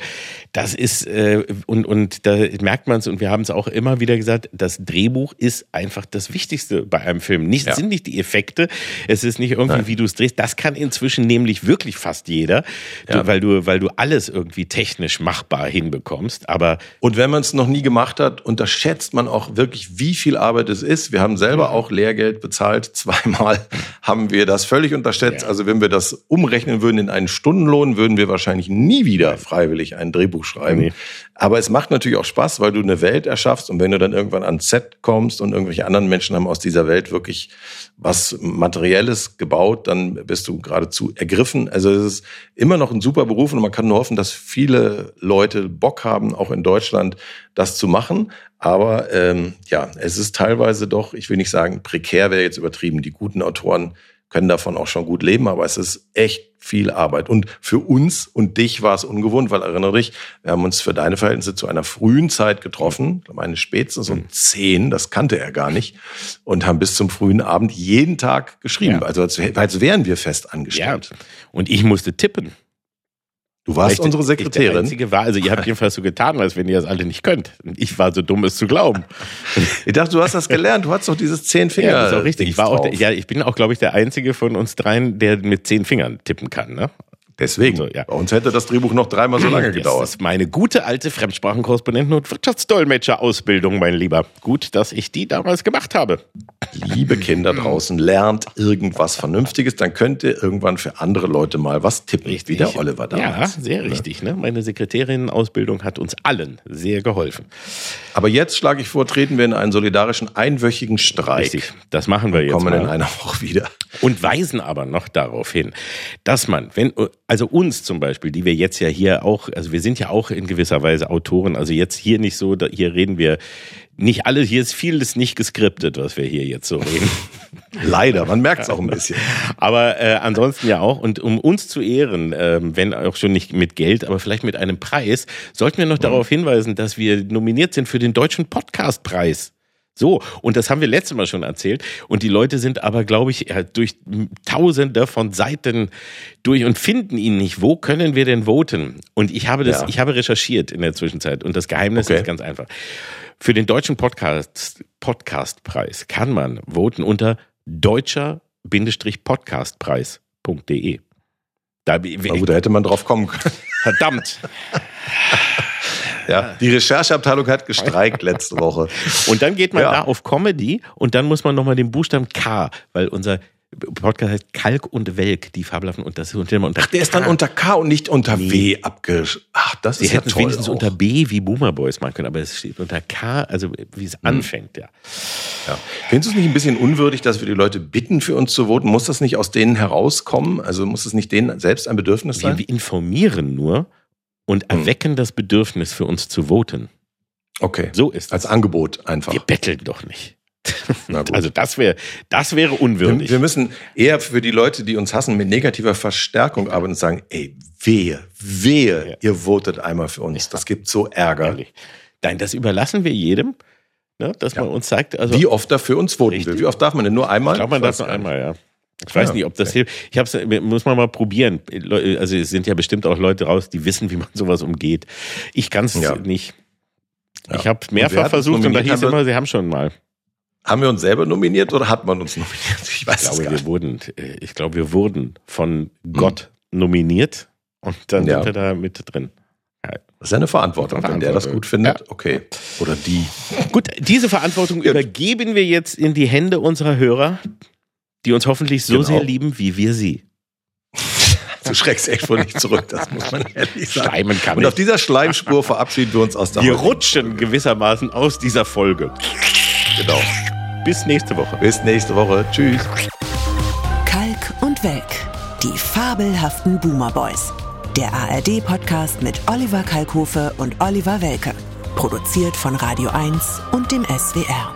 das ist äh, und und da merkt man es und wir haben es auch immer wieder gesagt, das Drehbuch ist einfach das Wichtigste bei einem Film. Nicht ja. sind nicht die Effekte, es ist nicht irgendwie Nein. wie du es drehst. Das kann inzwischen nämlich wirklich fast jeder, ja. du, weil du weil du alles irgendwie technisch machbar hinbekommst. Aber und wenn man es noch nie gemacht hat, unterschätzt man auch wirklich, wie viel Arbeit es ist. Wir haben selber auch Lehrgeld bezahlt. Zweimal haben wir das völlig unterschätzt. Ja. Also wenn wir das umrechnen würden in einen Stundenlohn, würden wir wahrscheinlich nie wieder freiwillig ein Drehbuch schreiben. Nee. Aber es macht natürlich auch Spaß, weil du eine Welt erschaffst und wenn du dann irgendwann ans Set kommst und irgendwelche anderen Menschen haben aus dieser Welt wirklich was Materielles gebaut, dann bist du geradezu ergriffen. Also es ist immer noch ein super Beruf und man kann nur hoffen, dass viele Leute Bock haben, auch in Deutschland das zu machen. Aber ähm, ja, es ist teilweise doch, ich will nicht sagen, prekär wäre jetzt übertrieben. Die guten Autoren können davon auch schon gut leben, aber es ist echt viel Arbeit. Und für uns und dich war es ungewohnt, weil erinnere dich, wir haben uns für deine Verhältnisse zu einer frühen Zeit getroffen, meine spätestens um mhm. zehn, das kannte er gar nicht, und haben bis zum frühen Abend jeden Tag geschrieben, ja. also als, als wären wir fest angestellt. Ja. Und ich musste tippen. Du warst Vielleicht unsere Ich der Sekretärin. Einzige war, also ihr habt jedenfalls so getan, als wenn ihr das alle nicht könnt. Und ich war so dumm, es zu glauben. Ich dachte, du hast das gelernt. Du hast doch dieses zehn Finger. Ja, das ist auch richtig. Ich war auch, der, ja, ich bin auch, glaube ich, der einzige von uns dreien, der mit zehn Fingern tippen kann. Ne? Deswegen. So, ja. Bei uns hätte das Drehbuch noch dreimal so lange Das gedauert. ist meine gute alte Fremdsprachenkorrespondenten- und Wirtschaftsdolmetscher-Ausbildung, mein Lieber. Gut, dass ich die damals gemacht habe. Liebe Kinder draußen, lernt irgendwas Vernünftiges, dann könnt ihr irgendwann für andere Leute mal was tippen, wie der Oliver Ja, damals. sehr richtig. Ne? Meine Sekretärinnen-Ausbildung hat uns allen sehr geholfen. Aber jetzt schlage ich vor, treten wir in einen solidarischen einwöchigen Streik. Richtig, das machen wir jetzt Kommen mal. in einer Woche wieder. und weisen aber noch darauf hin, dass man, wenn, also uns zum Beispiel, die wir jetzt ja hier auch, also wir sind ja auch in gewisser Weise Autoren, also jetzt hier nicht so, da, hier reden wir nicht alle, hier ist vieles nicht geskriptet, was wir hier jetzt so reden. Leider, man merkt es auch ein bisschen. Aber äh, ansonsten ja auch. Und um uns zu ehren, ähm, wenn auch schon nicht mit Geld, aber vielleicht mit einem Preis, sollten wir noch darauf hinweisen, dass wir nominiert sind für den Deutschen Podcastpreis. So, und das haben wir letztes Mal schon erzählt. Und die Leute sind aber, glaube ich, durch tausende von Seiten durch und finden ihn nicht. Wo können wir denn voten? Und ich habe das, Ja. ich habe recherchiert in der Zwischenzeit. Und das Geheimnis Okay. ist ganz einfach. Für den Deutschen Podcast, Podcastpreis kann man voten unter deutscher-podcastpreis.de. Da, gut, da hätte man drauf kommen können. verdammt. Ja, die Rechercheabteilung hat gestreikt letzte Woche. Und dann geht man Ja. da auf Comedy und dann muss man nochmal den Buchstaben K, weil unser Podcast heißt Kalk und Welk, die fabelhaften und das ist unter, unter Der ist dann K. unter K und nicht unter W abgesch... Ach, das Sie ist ja hätten toll wenigstens auch. unter B wie Boomer Boys machen können, aber es steht unter K, also wie es anfängt, ja. Ja. Findest du es nicht ein bisschen unwürdig, dass wir die Leute bitten, für uns zu voten? Muss das nicht aus denen herauskommen? Also muss es nicht denen selbst ein Bedürfnis Wir, sein? wir informieren nur und erwecken das Bedürfnis für uns zu voten. Okay. So ist Als es. Angebot einfach. Wir betteln doch nicht. Also das wäre das wäre wir, unwürdig. wir müssen eher für die Leute, die uns hassen, mit negativer Verstärkung arbeiten und sagen, ey, wehe, wehe, Ja. ihr votet einmal für uns. Das gibt so Ärger. Ehrlich. Nein, das überlassen wir jedem, ne, dass man uns sagt, also Wie oft er für uns voten Richtig. will. Wie oft darf man denn? Nur einmal? Ich glaube, man darf nur einmal, ja. Ich weiß Ja, nicht, ob das hilft. Ich hab's, muss man mal probieren. Also es sind ja bestimmt auch Leute raus, die wissen, wie man sowas umgeht. Ich kann es Ja. nicht. Ja. Ich habe Und mehrfach uns versucht und da hieß wir- immer, sie haben schon mal. Haben wir uns selber nominiert oder hat man uns nominiert? Ich weiß Ich es glaube, gar wir nicht. wurden, äh, ich glaube, wir wurden von Gott nominiert und dann sind wir da mit drin. Das ist eine Verantwortung. Wenn der das Verantwortung. gut findet, Ja. okay. Oder die. Gut, diese Verantwortung übergeben wir jetzt in die Hände unserer Hörer, die uns hoffentlich so Genau. sehr lieben, wie wir sie. Du schreckst echt vor nicht zurück, das muss man ehrlich sagen. Schleimen kann Und ich. auf dieser Schleimspur verabschieden wir uns aus der Wir rutschen gewissermaßen aus dieser Folge. Genau. Bis nächste Woche. Bis nächste Woche. Tschüss. Kalk und Welk. Die fabelhaften Boomer Boys. Der ARD-Podcast mit Oliver Kalkofe und Oliver Welke. Produziert von Radio 1 und dem SWR.